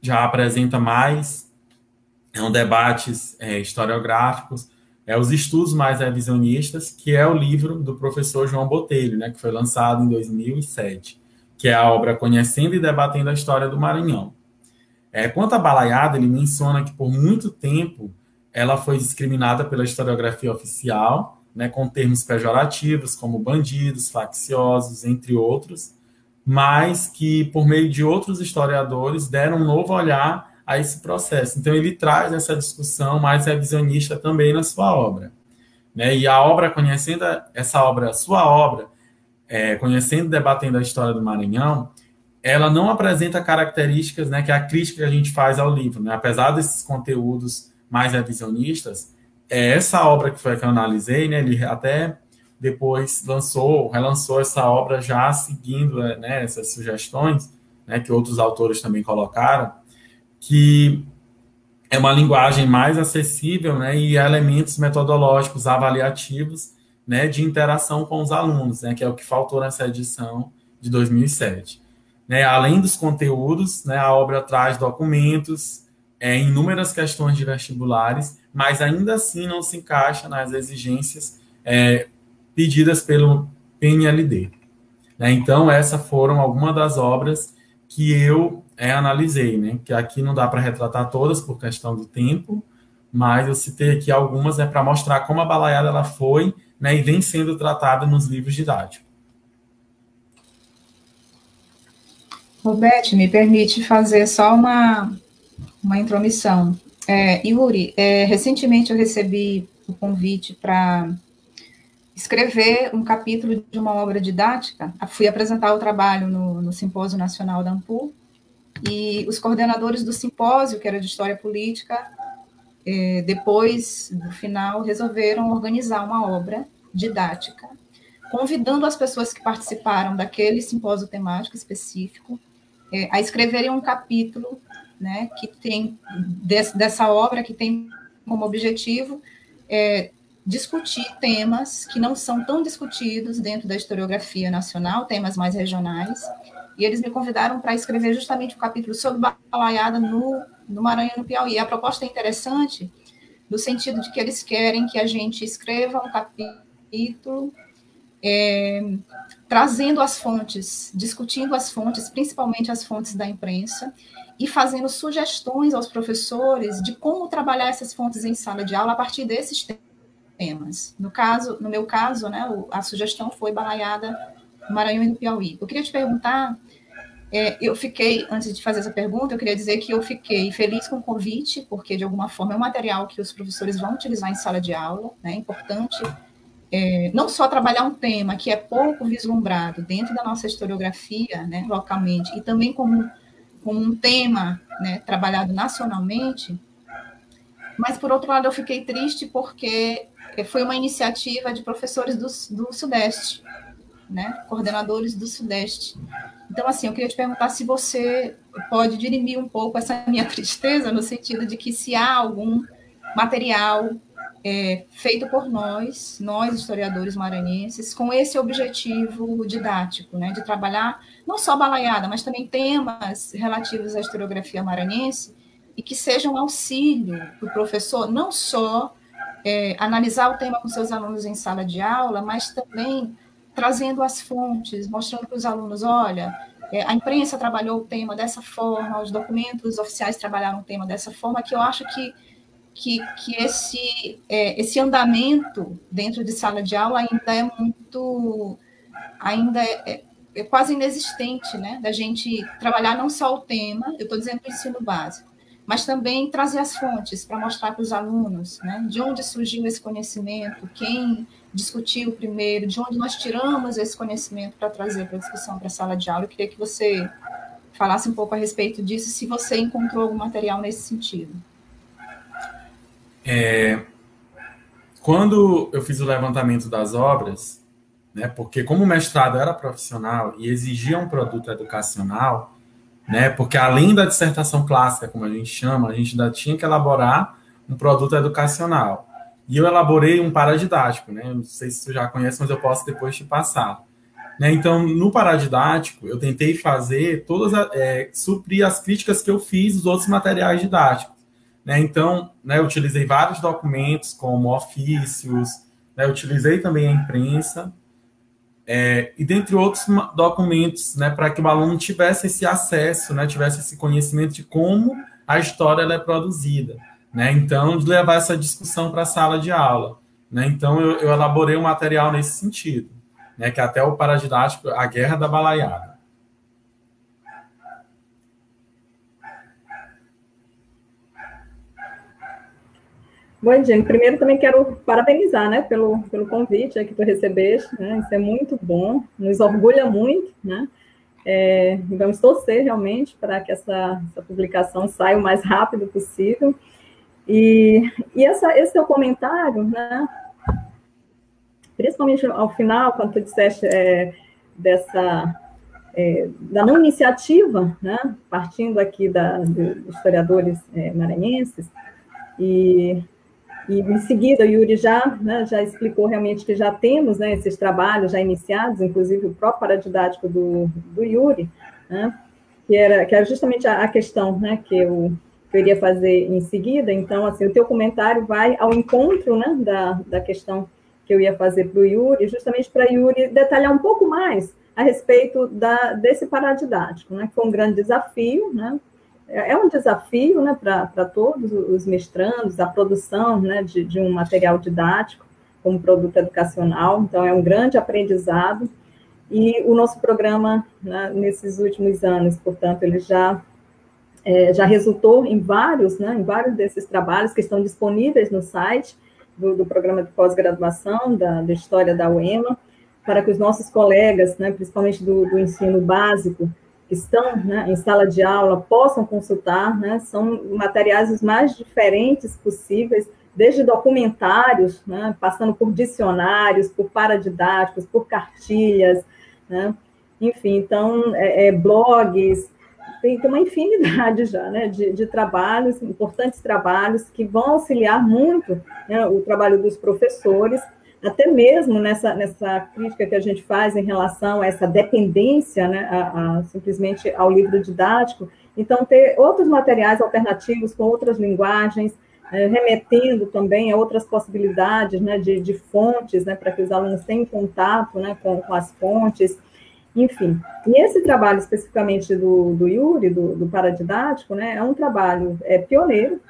já apresenta mais são debates é, historiográficos, é, os estudos mais revisionistas, que é o livro do professor João Botelho, né, que foi lançado em 2007, que é a obra Conhecendo e Debatendo a História do Maranhão. É, quanto à balaiada, ele menciona que por muito tempo ela foi discriminada pela historiografia oficial, né, com termos pejorativos como bandidos, facciosos, entre outros, mas que por meio de outros historiadores deram um novo olhar a esse processo. Então, ele traz essa discussão mais revisionista também na sua obra. né? E a obra, conhecendo essa obra, sua obra, é, conhecendo e debatendo a história do Maranhão, ela não apresenta características, né, que é a crítica que a gente faz ao livro, né? Apesar desses conteúdos mais revisionistas, é essa obra que foi que eu analisei, né? Ele até depois lançou, relançou essa obra já seguindo né, essas sugestões, né, que outros autores também colocaram, que é uma linguagem mais acessível né, e elementos metodológicos avaliativos né, de interação com os alunos, né, que é o que faltou nessa edição de 2007. Né, além dos conteúdos, né, a obra traz documentos, é, inúmeras questões de vestibulares, mas ainda assim não se encaixa nas exigências é, pedidas pelo PNLD. Né, então, essas foram algumas das obras que eu é, analisei, né? Que aqui não dá para retratar todas por questão do tempo, mas eu citei aqui algumas é para mostrar como a balaiada ela foi né, e vem sendo tratada nos livros didáticos. Roberto, me permite fazer só uma, uma intromissão. É, Yuri, é, recentemente eu recebi o convite para escrever um capítulo de uma obra didática. Fui apresentar o trabalho no, no Simpósio Nacional da AMPU, e os coordenadores do simpósio, que era de História Política, é, depois do final, resolveram organizar uma obra didática, convidando as pessoas que participaram daquele simpósio temático específico é, a escreverem um capítulo né, que tem dessa obra que tem como objetivo é, discutir temas que não são tão discutidos dentro da historiografia nacional, temas mais regionais, e eles me convidaram para escrever justamente um capítulo sobre balaiada no, no Maranhão no Piauí. A proposta é interessante no sentido de que eles querem que a gente escreva um capítulo é, trazendo as fontes, discutindo as fontes, principalmente as fontes da imprensa, e fazendo sugestões aos professores de como trabalhar essas fontes em sala de aula a partir desses temas. No caso, no meu caso, né, a sugestão foi balaiada Maranhão e no Piauí. Eu queria te perguntar é, eu fiquei, antes de fazer essa pergunta, eu queria dizer que eu fiquei feliz com o convite, porque de alguma forma é um material que os professores vão utilizar em sala de aula, né? É importante é, não só trabalhar um tema que é pouco vislumbrado dentro da nossa historiografia, né, localmente, e também como, como um tema né, trabalhado nacionalmente, mas, por outro lado, eu fiquei triste porque foi uma iniciativa de professores do, do Sudeste, né, coordenadores do Sudeste. Então, assim, eu queria te perguntar se você pode dirimir um pouco essa minha tristeza, no sentido de que se há algum material é, feito por nós, nós historiadores maranhenses, com esse objetivo didático, né, de trabalhar não só balaiada, mas também temas relativos à historiografia maranhense e que sejam auxílio para o professor, não só é, analisar o tema com seus alunos em sala de aula, mas também trazendo as fontes, mostrando para os alunos, olha, é, a imprensa trabalhou o tema dessa forma, os documentos oficiais trabalharam o tema dessa forma, que eu acho que, que, que esse, é, esse andamento dentro de sala de aula ainda é muito, ainda é, é, é quase inexistente, né, da gente trabalhar não só o tema, eu estou dizendo o ensino básico, mas também trazer as fontes para mostrar para os alunos, né, de onde surgiu esse conhecimento, quem discutiu primeiro, de onde nós tiramos esse conhecimento para trazer para a discussão para a sala de aula. Eu queria que você falasse um pouco a respeito disso, se você encontrou algum material nesse sentido. É, quando eu fiz o levantamento das obras, né, porque como o mestrado era profissional e exigia um produto educacional, né, porque além da dissertação clássica, como a gente chama, a gente ainda tinha que elaborar um produto educacional. E eu elaborei um paradidático, né? Não sei se você já conhece, mas eu posso depois te passar. Né? Então, no paradidático, eu tentei fazer todas, é, suprir as críticas que eu fiz dos outros materiais didáticos. Né? Então, né, utilizei vários documentos, como ofícios, né, utilizei também a imprensa, é, e dentre outros documentos, né, para que o aluno tivesse esse acesso, né, tivesse esse conhecimento de como a história é produzida. Né? Então, de levar essa discussão para a sala de aula. Né? Então, eu, eu, elaborei um material nesse sentido, né? que é até o paradidático, a Guerra da Balaiada. Bom, Jenny, primeiro também quero parabenizar, né, pelo, pelo convite que tu recebeste, né, isso é muito bom, nos orgulha muito, né, é, vamos torcer realmente para que essa, essa, publicação saia o mais rápido possível, e, e essa, esse teu comentário, né, principalmente ao final, quando tu disseste é, dessa, é, da não iniciativa, né, partindo aqui da, dos historiadores é, maranhenses, e e em seguida, o Yuri já, né, já explicou realmente que já temos né, esses trabalhos já iniciados, inclusive o próprio paradidático do, do Yuri, né, que, era, que era justamente a, a questão né, que, eu, que eu iria fazer em seguida. Então, assim, o teu comentário vai ao encontro né, da, da questão que eu ia fazer para o Yuri, justamente para Yuri detalhar um pouco mais a respeito da, desse paradidático, né, que foi um grande desafio, né, é, é um desafio né, para todos os mestrandos, a produção né, de, de, um material didático como produto educacional, então é um grande aprendizado, e o nosso programa, né, nesses últimos anos, portanto, ele já, é, já resultou em vários, né, em vários desses trabalhos que estão disponíveis no site do, do programa de pós-graduação da, da História da UEMA, para que os nossos colegas, né, principalmente do, do ensino básico, que estão né, em sala de aula possam consultar, né, são materiais os mais diferentes possíveis, desde documentários, né, passando por dicionários, por paradidáticos, por cartilhas, né, enfim, então, é, é, blogs, tem, uma infinidade já né, de, de, trabalhos, importantes trabalhos, que vão auxiliar muito né, o trabalho dos professores até mesmo nessa, nessa crítica que a gente faz em relação a essa dependência, né, a, a, simplesmente ao livro didático, então ter outros materiais alternativos com outras linguagens, é, remetendo também a outras possibilidades né, de, de fontes, né, para que os alunos tenham contato né, com, com as fontes, enfim. E esse trabalho especificamente do, do Yuri, do, do paradidático, né, é um trabalho é, pioneiro,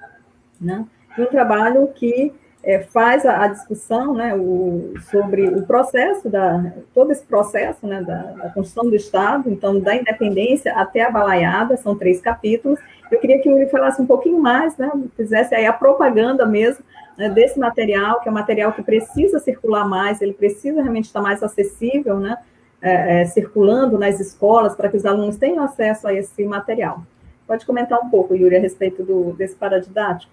né, um trabalho que é, faz a, a, discussão né, o, sobre o processo, da, todo esse processo né, da, da, construção do Estado, então, da independência até a balaiada, são três capítulos. Eu queria que o Yuri falasse um pouquinho mais, né, fizesse aí a propaganda mesmo né, desse material, que é um material que precisa circular mais, ele precisa realmente estar mais acessível, né, é, é, circulando nas escolas, para que os alunos tenham acesso a esse material. Pode comentar um pouco, Yuri, a respeito do, desse paradidático?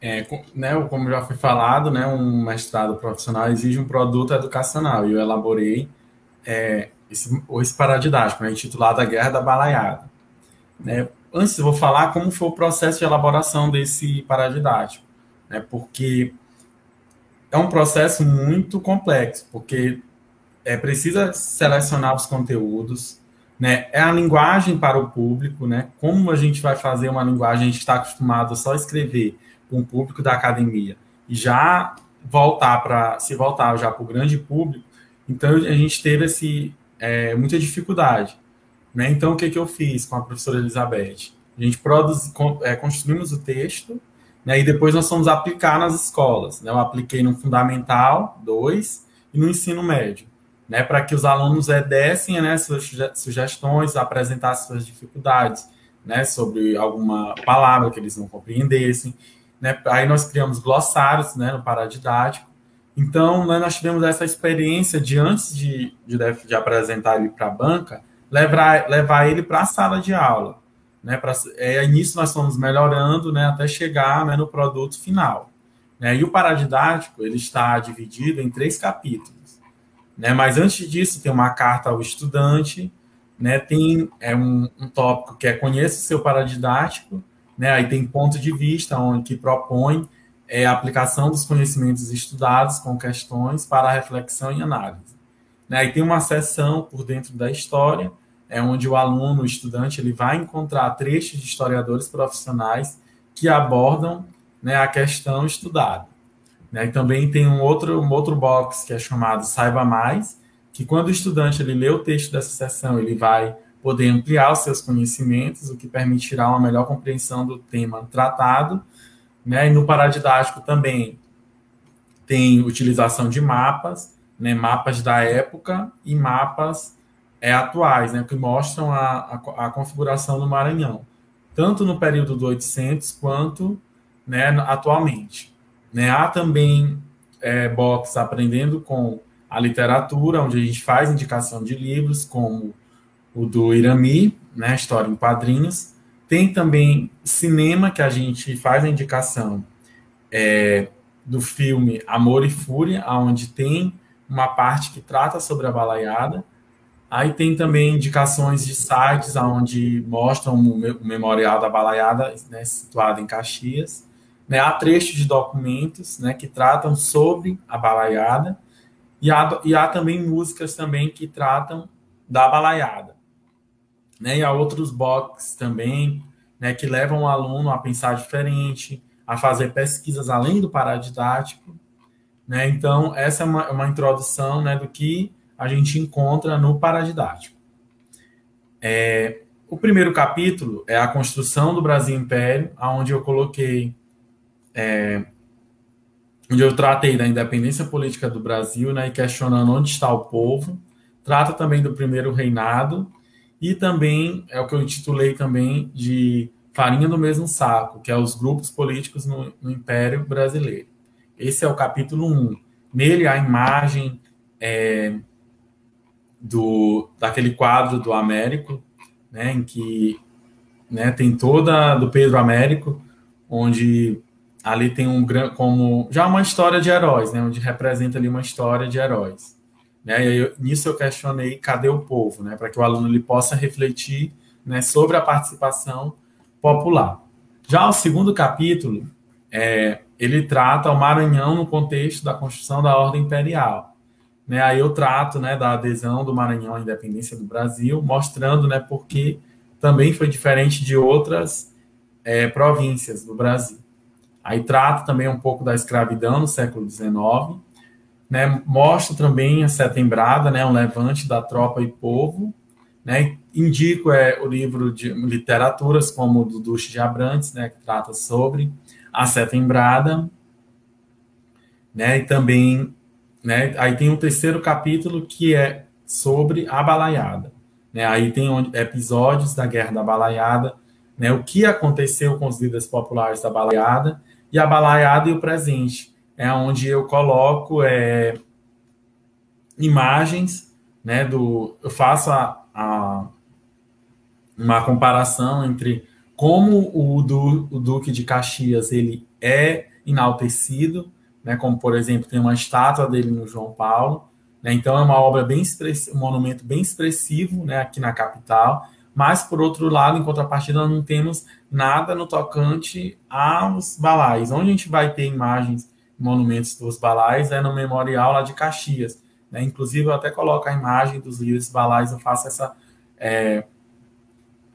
É, né, como já foi falado, né, um mestrado profissional exige um produto educacional e eu elaborei é, esse, esse paradidático, né, intitulado A Guerra da Balaiada. Né, antes eu vou falar como foi o processo de elaboração desse paradidático, né, porque é um processo muito complexo, porque é precisa selecionar os conteúdos, né, é a linguagem para o público, né, como a gente vai fazer uma linguagem, a gente está acostumado a só escrever com o público da academia e já voltar para se voltar já para o grande público, então a gente teve esse, é, muita dificuldade. Né? Então, o que, que eu fiz com a professora Elizabeth? A gente produz, é, construímos o texto né, e depois nós fomos aplicar nas escolas. Né? Eu apliquei no Fundamental 2 e no ensino médio, né, para que os alunos é, dessem né, suas sugestões, apresentassem suas dificuldades né, sobre alguma palavra que eles não compreendessem. Né? Aí nós criamos glossários né, no paradidático. Então, né, nós tivemos essa experiência de, antes de, de, de apresentar ele para a banca, levar, levar ele para a sala de aula. Né, pra, é, nisso nós fomos melhorando né, até chegar né, no produto final. Né, e o paradidático ele está dividido em três capítulos. Né, mas antes disso, tem uma carta ao estudante, né, tem é um, um tópico que é conheça o seu paradidático, né? Aí tem ponto de vista onde que propõe é, a aplicação dos conhecimentos estudados com questões para reflexão e análise. Né? Aí tem uma seção por dentro da história, é onde o aluno, o estudante, ele vai encontrar trechos de historiadores profissionais que abordam né, a questão estudada. Né? E também tem um outro, um outro box que é chamado Saiba Mais, que quando o estudante ele lê o texto dessa sessão, ele vai poder ampliar os seus conhecimentos, o que permitirá uma melhor compreensão do tema tratado. Né? E no paradidático também tem utilização de mapas, né? mapas da época e mapas é, atuais, né? que mostram a, a, a configuração do Maranhão, tanto no período do 800 quanto né, atualmente. Né? Há também é, box aprendendo com a literatura, onde a gente faz indicação de livros, como o do Irami, né, História em Quadrinhos. Tem também cinema, que a gente faz a indicação é, do filme Amor e Fúria, onde tem uma parte que trata sobre a balaiada. Aí tem também indicações de sites onde mostram o memorial da balaiada, né, situado em Caxias. Né, há trechos de documentos né, que tratam sobre a balaiada e há, e há também músicas também que tratam da balaiada. Né, e há outros box também né, que levam o aluno a pensar diferente, a fazer pesquisas além do paradidático. Né? Então, essa é uma, uma introdução né, do que a gente encontra no paradidático. É, o primeiro capítulo é a construção do Brasil Império, onde eu coloquei, é, onde eu tratei da independência política do Brasil, né, e questionando onde está o povo. Trata também do primeiro reinado e também é o que eu intitulei também de farinha do mesmo saco, que é os grupos políticos no, no Império Brasileiro. Esse é o capítulo 1. Nele a imagem é, do daquele quadro do Américo, né, em que né, tem toda do Pedro Américo, onde ali tem um como já uma história de heróis, né, onde representa ali uma história de heróis. Né, e aí, nisso eu questionei cadê o povo, né, para que o aluno ele possa refletir né, sobre a participação popular. Já o segundo capítulo, é, ele trata o Maranhão no contexto da construção da ordem imperial. Né, aí eu trato né, da adesão do Maranhão à independência do Brasil, mostrando né, porque também foi diferente de outras é, províncias do Brasil. Aí trato também um pouco da escravidão no século XIX, né, mostro também a setembrada, né, um levante da tropa e povo, né, indico é, o livro de literaturas como o do Duche de Abrantes, né, que trata sobre a setembrada, né, e também né? Aí tem o um terceiro capítulo que é sobre a balaiada. Né? Aí tem episódios da Guerra da Balaiada, né? o que aconteceu com os líderes populares da balaiada, e a balaiada e o presente. É onde eu coloco é, imagens, né, do, eu faço a, a, uma comparação entre como o, du, o Duque de Caxias ele é enaltecido né, como por exemplo tem uma estátua dele no João Paulo, né, então é uma obra bem um monumento bem expressivo, né, aqui na capital. Mas por outro lado, em contrapartida, não temos nada no tocante aos balais. Onde a gente vai ter imagens, monumentos dos balais é no memorial lá de Caxias. Né? Inclusive eu até coloco a imagem dos líderes balais, eu faço essa é,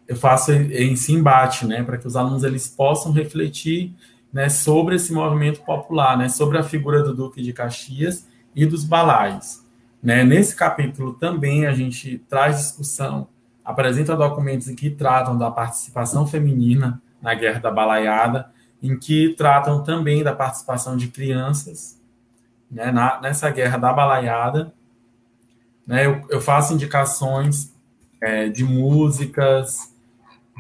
eu faço esse embate, né, para que os alunos eles possam refletir né, sobre esse movimento popular, né, sobre a figura do Duque de Caxias e dos balais. Né? Nesse capítulo também a gente traz discussão, apresenta documentos em que tratam da participação feminina na Guerra da Balaiada, em que tratam também da participação de crianças né, na, nessa Guerra da Balaiada. Né? Eu, eu faço indicações é, de músicas,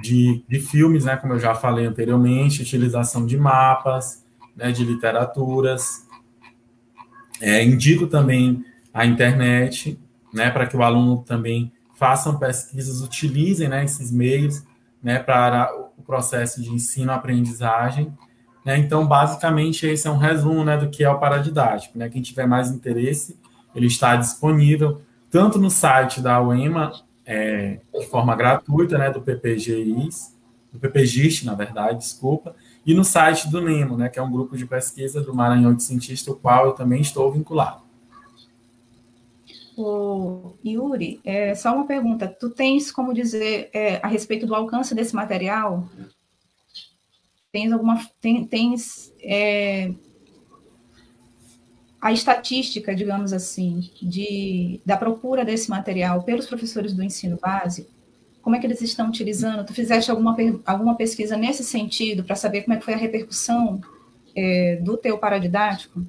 de, de filmes, né, como eu já falei anteriormente, utilização de mapas, né, de literaturas. É, indico também a internet, né, para que o aluno também façam pesquisas, utilizem né, esses meios né, para o processo de ensino-aprendizagem. Né? Então, basicamente, esse é um resumo né, do que é o paradidático. Né? Quem tiver mais interesse, ele está disponível tanto no site da UEMA, é, de forma gratuita, né, do PPGIS, do PPGIST, na verdade, desculpa, e no site do NEMO, né, que é um grupo de pesquisa do Maranhão de Cientista, o qual eu também estou vinculado. O Yuri, é, só uma pergunta. Tu tens como dizer é, a respeito do alcance desse material? Tens alguma tem, tens é, a estatística, digamos assim, de, da procura desse material pelos professores do ensino básico, como é que eles estão utilizando? Tu fizeste alguma, alguma pesquisa nesse sentido para saber como é que foi a repercussão é, do teu paradidático?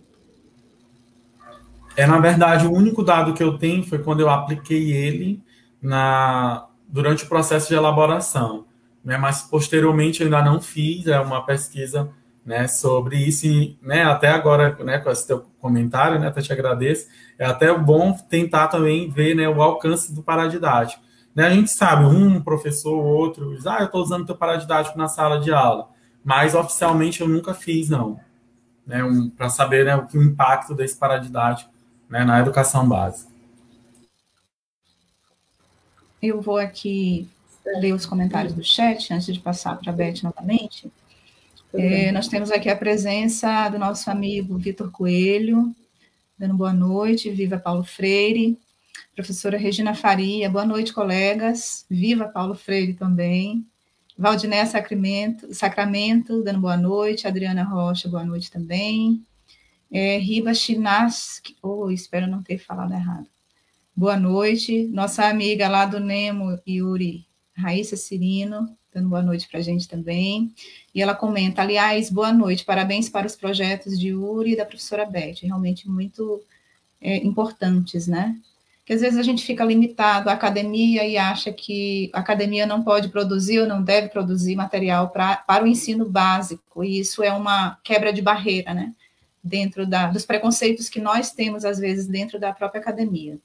É, na verdade, o único dado que eu tenho foi quando eu apliquei ele na, durante o processo de elaboração. Né? Mas, posteriormente, eu ainda não fiz é uma pesquisa né, sobre isso, e, né, até agora, né, com esse teu comentário, né, até te agradeço, é até bom tentar também ver, né, o alcance do paradidático. Né, a gente sabe, um professor ou outro diz, ah, eu estou usando teu paradidático na sala de aula, mas oficialmente eu nunca fiz, não, né, um, para saber, né, o impacto desse paradidático, né, na educação básica. Eu vou aqui ler os comentários do chat antes de passar para a Beth novamente. É, nós temos aqui a presença do nosso amigo Vitor Coelho, dando boa noite, viva Paulo Freire. Professora Regina Faria, boa noite, colegas. Viva Paulo Freire também. Valdinéia Sacramento, Sacramento, dando boa noite. Adriana Rocha, boa noite também. É, Riva Chinaski, oh, espero não ter falado errado. Boa noite. Nossa amiga lá do Nemo, Yuri Raíssa Cirino, dando boa noite para a gente também. E ela comenta, aliás, boa noite, parabéns para os projetos de Uri e da professora Beth, realmente muito é, importantes, né? Que às vezes a gente fica limitado à academia e acha que a academia não pode produzir ou não deve produzir material pra, para o ensino básico, e isso é uma quebra de barreira, né? Dentro da, dos preconceitos que nós temos, às vezes, dentro da própria academia.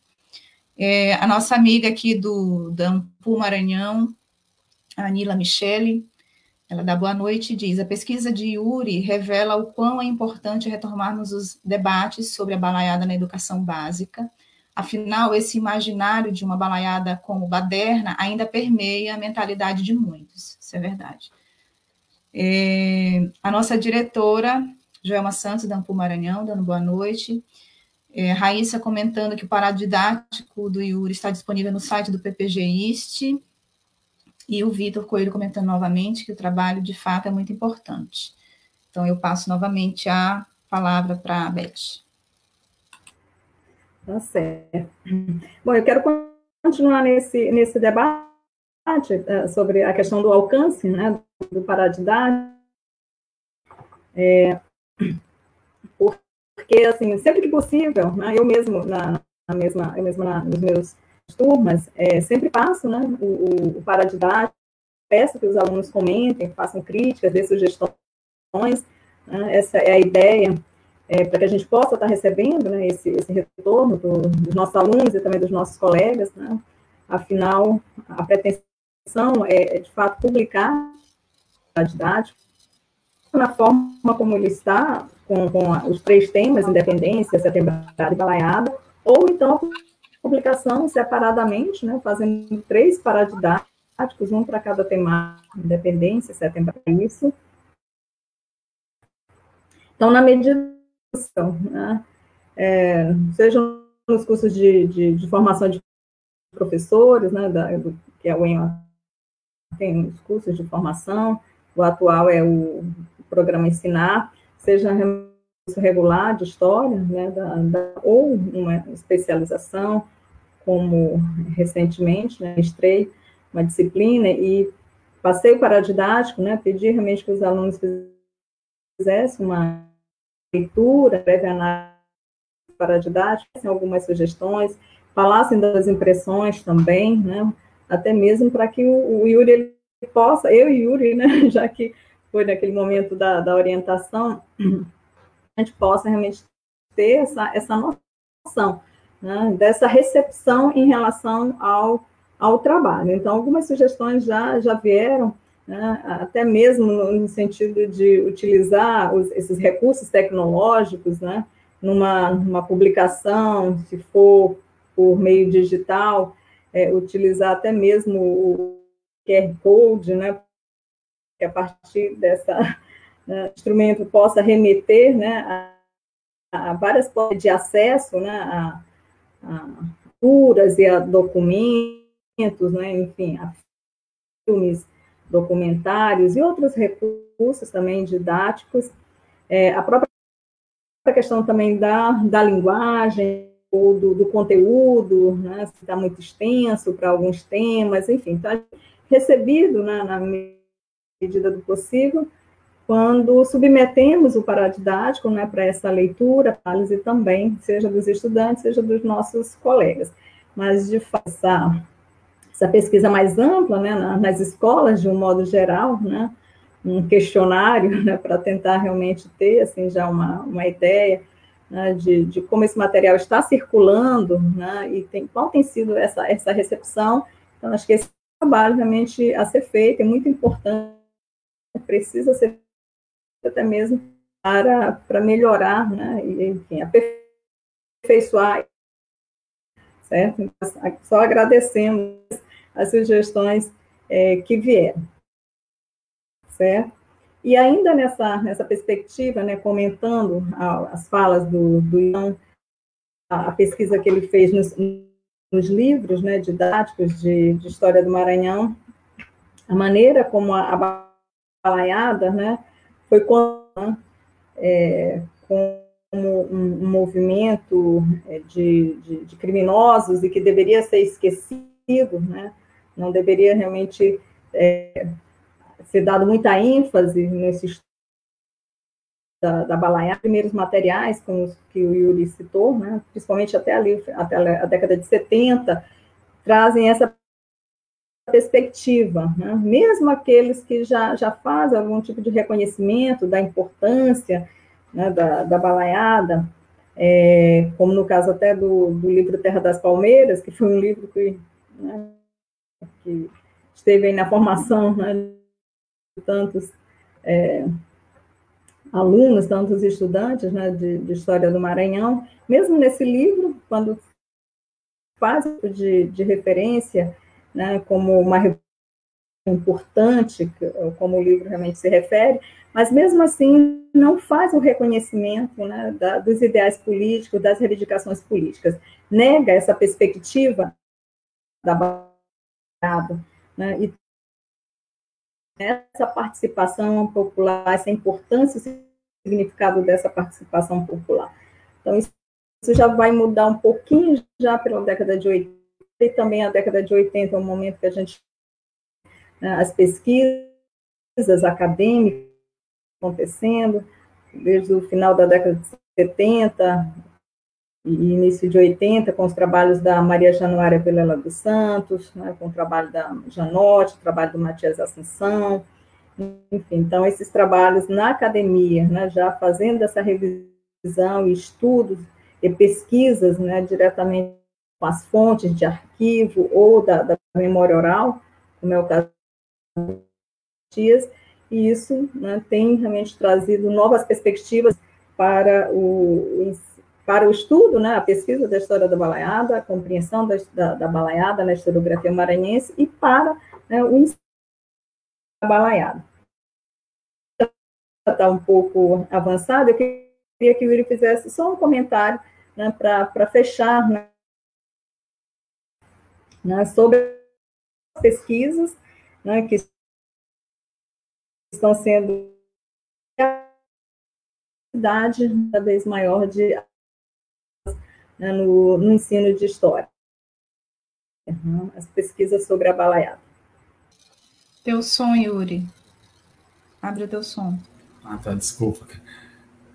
É, a nossa amiga aqui do, do Ampu Maranhão, a Anila Michele, ela dá boa noite e diz: a pesquisa de Yuri revela o quão é importante retomarmos os debates sobre a balaiada na educação básica. Afinal, esse imaginário de uma balaiada como baderna ainda permeia a mentalidade de muitos. Isso é verdade. É, a nossa diretora, Joelma Santos, da Ampu Maranhão, dando boa noite. É, Raíssa comentando que o parado didático do Yuri está disponível no site do PPGIST. E o Vitor Coelho comentando novamente que o trabalho, de fato, é muito importante. Então, eu passo novamente a palavra para a Beth. Tá certo. Bom, eu quero continuar nesse, nesse debate uh, sobre a questão do alcance, né, do paradidático, é, porque, assim, sempre que possível, né, eu mesmo, na, na mesma, eu mesmo na, nos meus turmas, é, sempre passo né, o, o paradidático, peço que os alunos comentem, façam críticas, dê sugestões, né, essa é a ideia, é, para que a gente possa estar recebendo né, esse, esse retorno do, dos nossos alunos e também dos nossos colegas, né, afinal, a pretensão é, é de fato, publicar a didática na forma como ele está, com, com os três temas, independência, setembrada e balaiada, ou então publicação separadamente, né, fazendo três paradidáticos, um para cada tema, independência, setembro, isso. Então, na medida né, é, sejam nos cursos de, de, de, formação de professores, né, da, do, que é o EMA, tem os cursos de formação, o atual é o programa Ensinar, seja regular de história, né, da, da, ou uma especialização, como recentemente, né, estrei uma disciplina e passei o paradidático, né, pedi realmente que os alunos fizessem uma leitura, breve análise paradidática, algumas sugestões, falassem das impressões também, né, até mesmo para que o, o Yuri ele possa, eu e Yuri, né, já que foi naquele momento da, da orientação, a gente possa realmente ter essa, essa noção né, dessa recepção em relação ao, ao trabalho. Então, algumas sugestões já, já vieram, né, até mesmo no, no, sentido de utilizar os, esses recursos tecnológicos, né, numa, numa publicação, se for por meio digital, é, utilizar até mesmo o QR Code, né, que a partir dessa né, instrumento possa remeter né, a, a várias formas de acesso né, a, a curas e a documentos, né, enfim, a filmes, documentários e outros recursos também didáticos. É, a própria questão também da, da linguagem, ou do, do conteúdo, né, se está muito extenso para alguns temas, enfim, está recebido né, na medida do possível quando submetemos o paradidático né, para essa leitura, análise também, seja dos estudantes, seja dos nossos colegas. Mas, de fato, essa, essa pesquisa mais ampla, né, nas escolas, de um modo geral, né, um questionário né, para tentar realmente ter assim já uma, uma ideia né, de, de, como esse material está circulando né, e tem, qual tem sido essa, essa recepção. Então, acho que esse trabalho realmente a ser feito é muito importante, precisa ser até mesmo para, para melhorar né, e, enfim, aperfeiçoar. Certo? Só agradecendo as sugestões é, que vieram certo? E ainda nessa, nessa perspectiva, né, comentando a, as falas do, do Ian, a, a, pesquisa que ele fez nos, nos livros né, didáticos de, de, História do Maranhão, a maneira como a, a balaiada né, foi com, é, como um, um movimento é, de, de, de, criminosos e que deveria ser esquecido, né, não deveria realmente é, ser dado muita ênfase nesse da, da balaiada, primeiros materiais, como os que o Yuri citou, né, principalmente até ali, até a década de 70, trazem essa perspectiva, né? mesmo aqueles que já, já fazem algum tipo de reconhecimento da importância né, da, da balaiada, é, como no caso até do, do livro Terra das Palmeiras, que foi um livro que, né, que esteve aí na formação né, tantos é, alunos, tantos estudantes né, de, de, História do Maranhão, mesmo nesse livro, quando faz de, de referência né, como uma importante, como o livro realmente se refere, mas mesmo assim não faz o reconhecimento né, da, dos ideais políticos, das reivindicações políticas, nega essa perspectiva da né, e essa participação popular, essa importância, o significado dessa participação popular. Então, isso, isso já vai mudar um pouquinho já pela década de 80, e também a década de 80 é um momento que a gente, né, as pesquisas acadêmicas acontecendo, desde o final da década de 70, e início de 80, com os trabalhos da Maria Januária Vilela dos Santos, né, com o trabalho da Janote, o trabalho do Matias Assunção, enfim, então esses trabalhos na academia, né, já fazendo essa revisão estudos e pesquisas né, diretamente com as fontes de arquivo ou da, da memória oral, como é o caso do Matias, e isso né, tem realmente trazido novas perspectivas para o para o estudo, né, a pesquisa da história da balaiada, a compreensão da, da, da balaiada na historiografia maranhense e para né, o ensino da balaiada. Está um pouco avançado, eu queria que o Yuri fizesse só um comentário né, para fechar né, né, sobre as pesquisas né, que estão sendo cidade cada vez maior de né, no, no, ensino de história. Uhum, as pesquisas sobre a balaiada. Teu som, Yuri. Abre o teu som. Ah, tá, desculpa.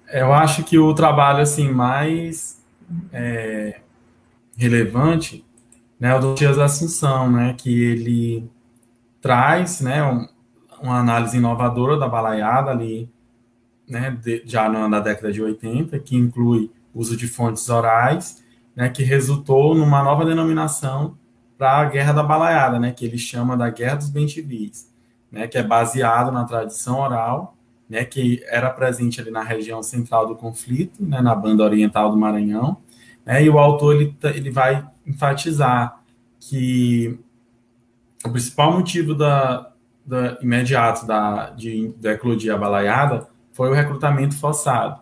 Eu acho que o trabalho assim mais é, relevante né, o do Dias Assunção, né, que ele traz né, um, uma análise inovadora da balaiada ali, né, de, já na década de 80, que inclui uso de fontes orais, né, que resultou numa nova denominação para a Guerra da Balaiada, né, que ele chama da Guerra dos Bentivis, né, que é baseado na tradição oral, né, que era presente ali na região central do conflito, né, na banda oriental do Maranhão, né, e o autor ele, ele vai enfatizar que o principal motivo da, da imediato da, de, da eclodia balaiada foi o recrutamento forçado.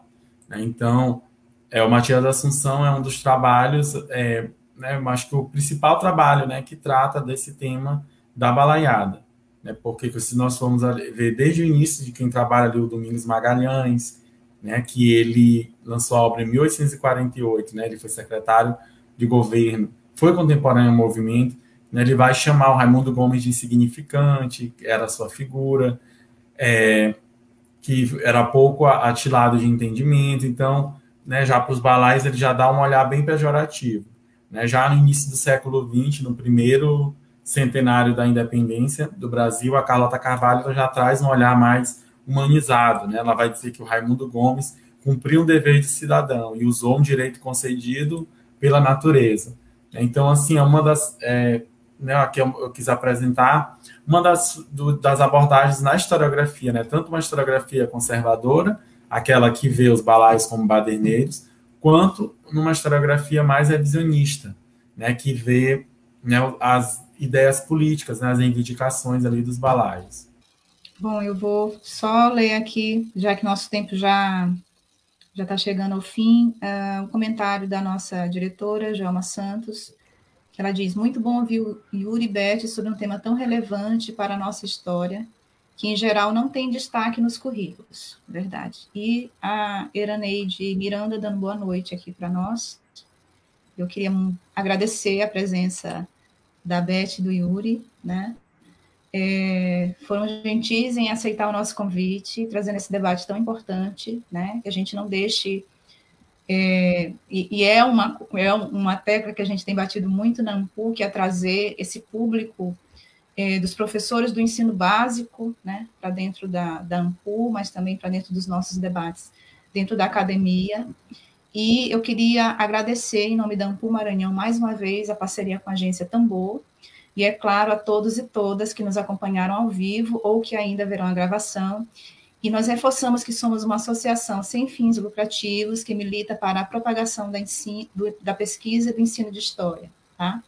Né? Então, é, o Matias da Assunção é um dos trabalhos, é, né, acho que o principal trabalho né, que trata desse tema da balaiada. Né, porque se nós formos ver desde o início de quem trabalha ali, o Domingos Magalhães, né, que ele lançou a obra em 1848, né, ele foi secretário de governo, foi contemporâneo ao movimento, né, ele vai chamar o Raimundo Gomes de insignificante, era sua figura, é, que era pouco atilado de entendimento, então né, já para os balais, ele já dá um olhar bem pejorativo. Né? Já no início do século XX, no primeiro centenário da independência do Brasil, a Carlota Carvalho já traz um olhar mais humanizado, né? Ela vai dizer que o Raimundo Gomes cumpriu um dever de cidadão e usou um direito concedido pela natureza. Então, assim, é uma das é, né, aqui eu, eu, quis apresentar uma das, do, das abordagens na historiografia, né? Tanto uma historiografia conservadora, aquela que vê os balaios como baderneiros, quanto numa historiografia mais revisionista, né? Que vê né, as ideias políticas, né, as reivindicações ali dos balaios. Bom, eu vou só ler aqui, já que nosso tempo já já está chegando ao fim, uh, o comentário da nossa diretora, Joelma Santos, que ela diz, muito bom ouvir Yuri Beth sobre um tema tão relevante para a nossa história, que em geral não tem destaque nos currículos, verdade. E a Eraneide Miranda dando boa noite aqui para nós. Eu queria agradecer a presença da Beth e do Yuri, né? É, foram gentis em aceitar o nosso convite, trazendo esse debate tão importante, né? Que a gente não deixe. É, e, e, é, uma, é uma tecla que a gente tem batido muito na AMPU, que é trazer esse público é, dos professores do ensino básico, né, para dentro da, da AMPU, mas também para dentro dos nossos debates dentro da academia. E eu queria agradecer, em nome da AMPU Maranhão, mais uma vez, a parceria com a agência Tambor, e, é claro, a todos e todas que nos acompanharam ao vivo ou que ainda verão a gravação. E nós reforçamos que somos uma associação sem fins lucrativos que milita para a propagação da, ensino, do, da pesquisa e do ensino de história. Tá?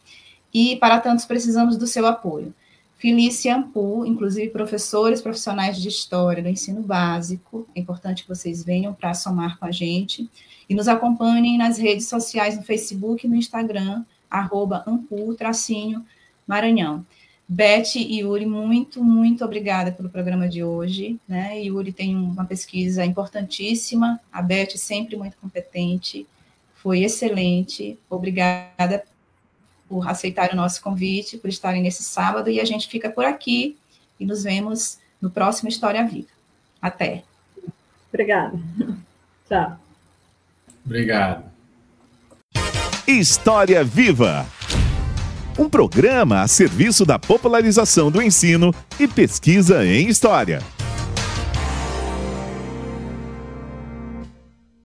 E, para tantos, precisamos do seu apoio. Felícia Ampu, inclusive professores profissionais de história do ensino básico, é importante que vocês venham para somar com a gente e nos acompanhem nas redes sociais, no Facebook e no Instagram, arroba Ampu, tracinho, Maranhão. Beth e Yuri, muito, muito obrigada pelo programa de hoje. Né? Yuri tem uma pesquisa importantíssima, a Beth sempre muito competente, foi excelente. Obrigada por aceitar o nosso convite, por estarem nesse sábado, e a gente fica por aqui e nos vemos no próximo História Viva. Até. Obrigada. Tchau. Obrigado. História Viva. Um programa a serviço da popularização do ensino e pesquisa em história.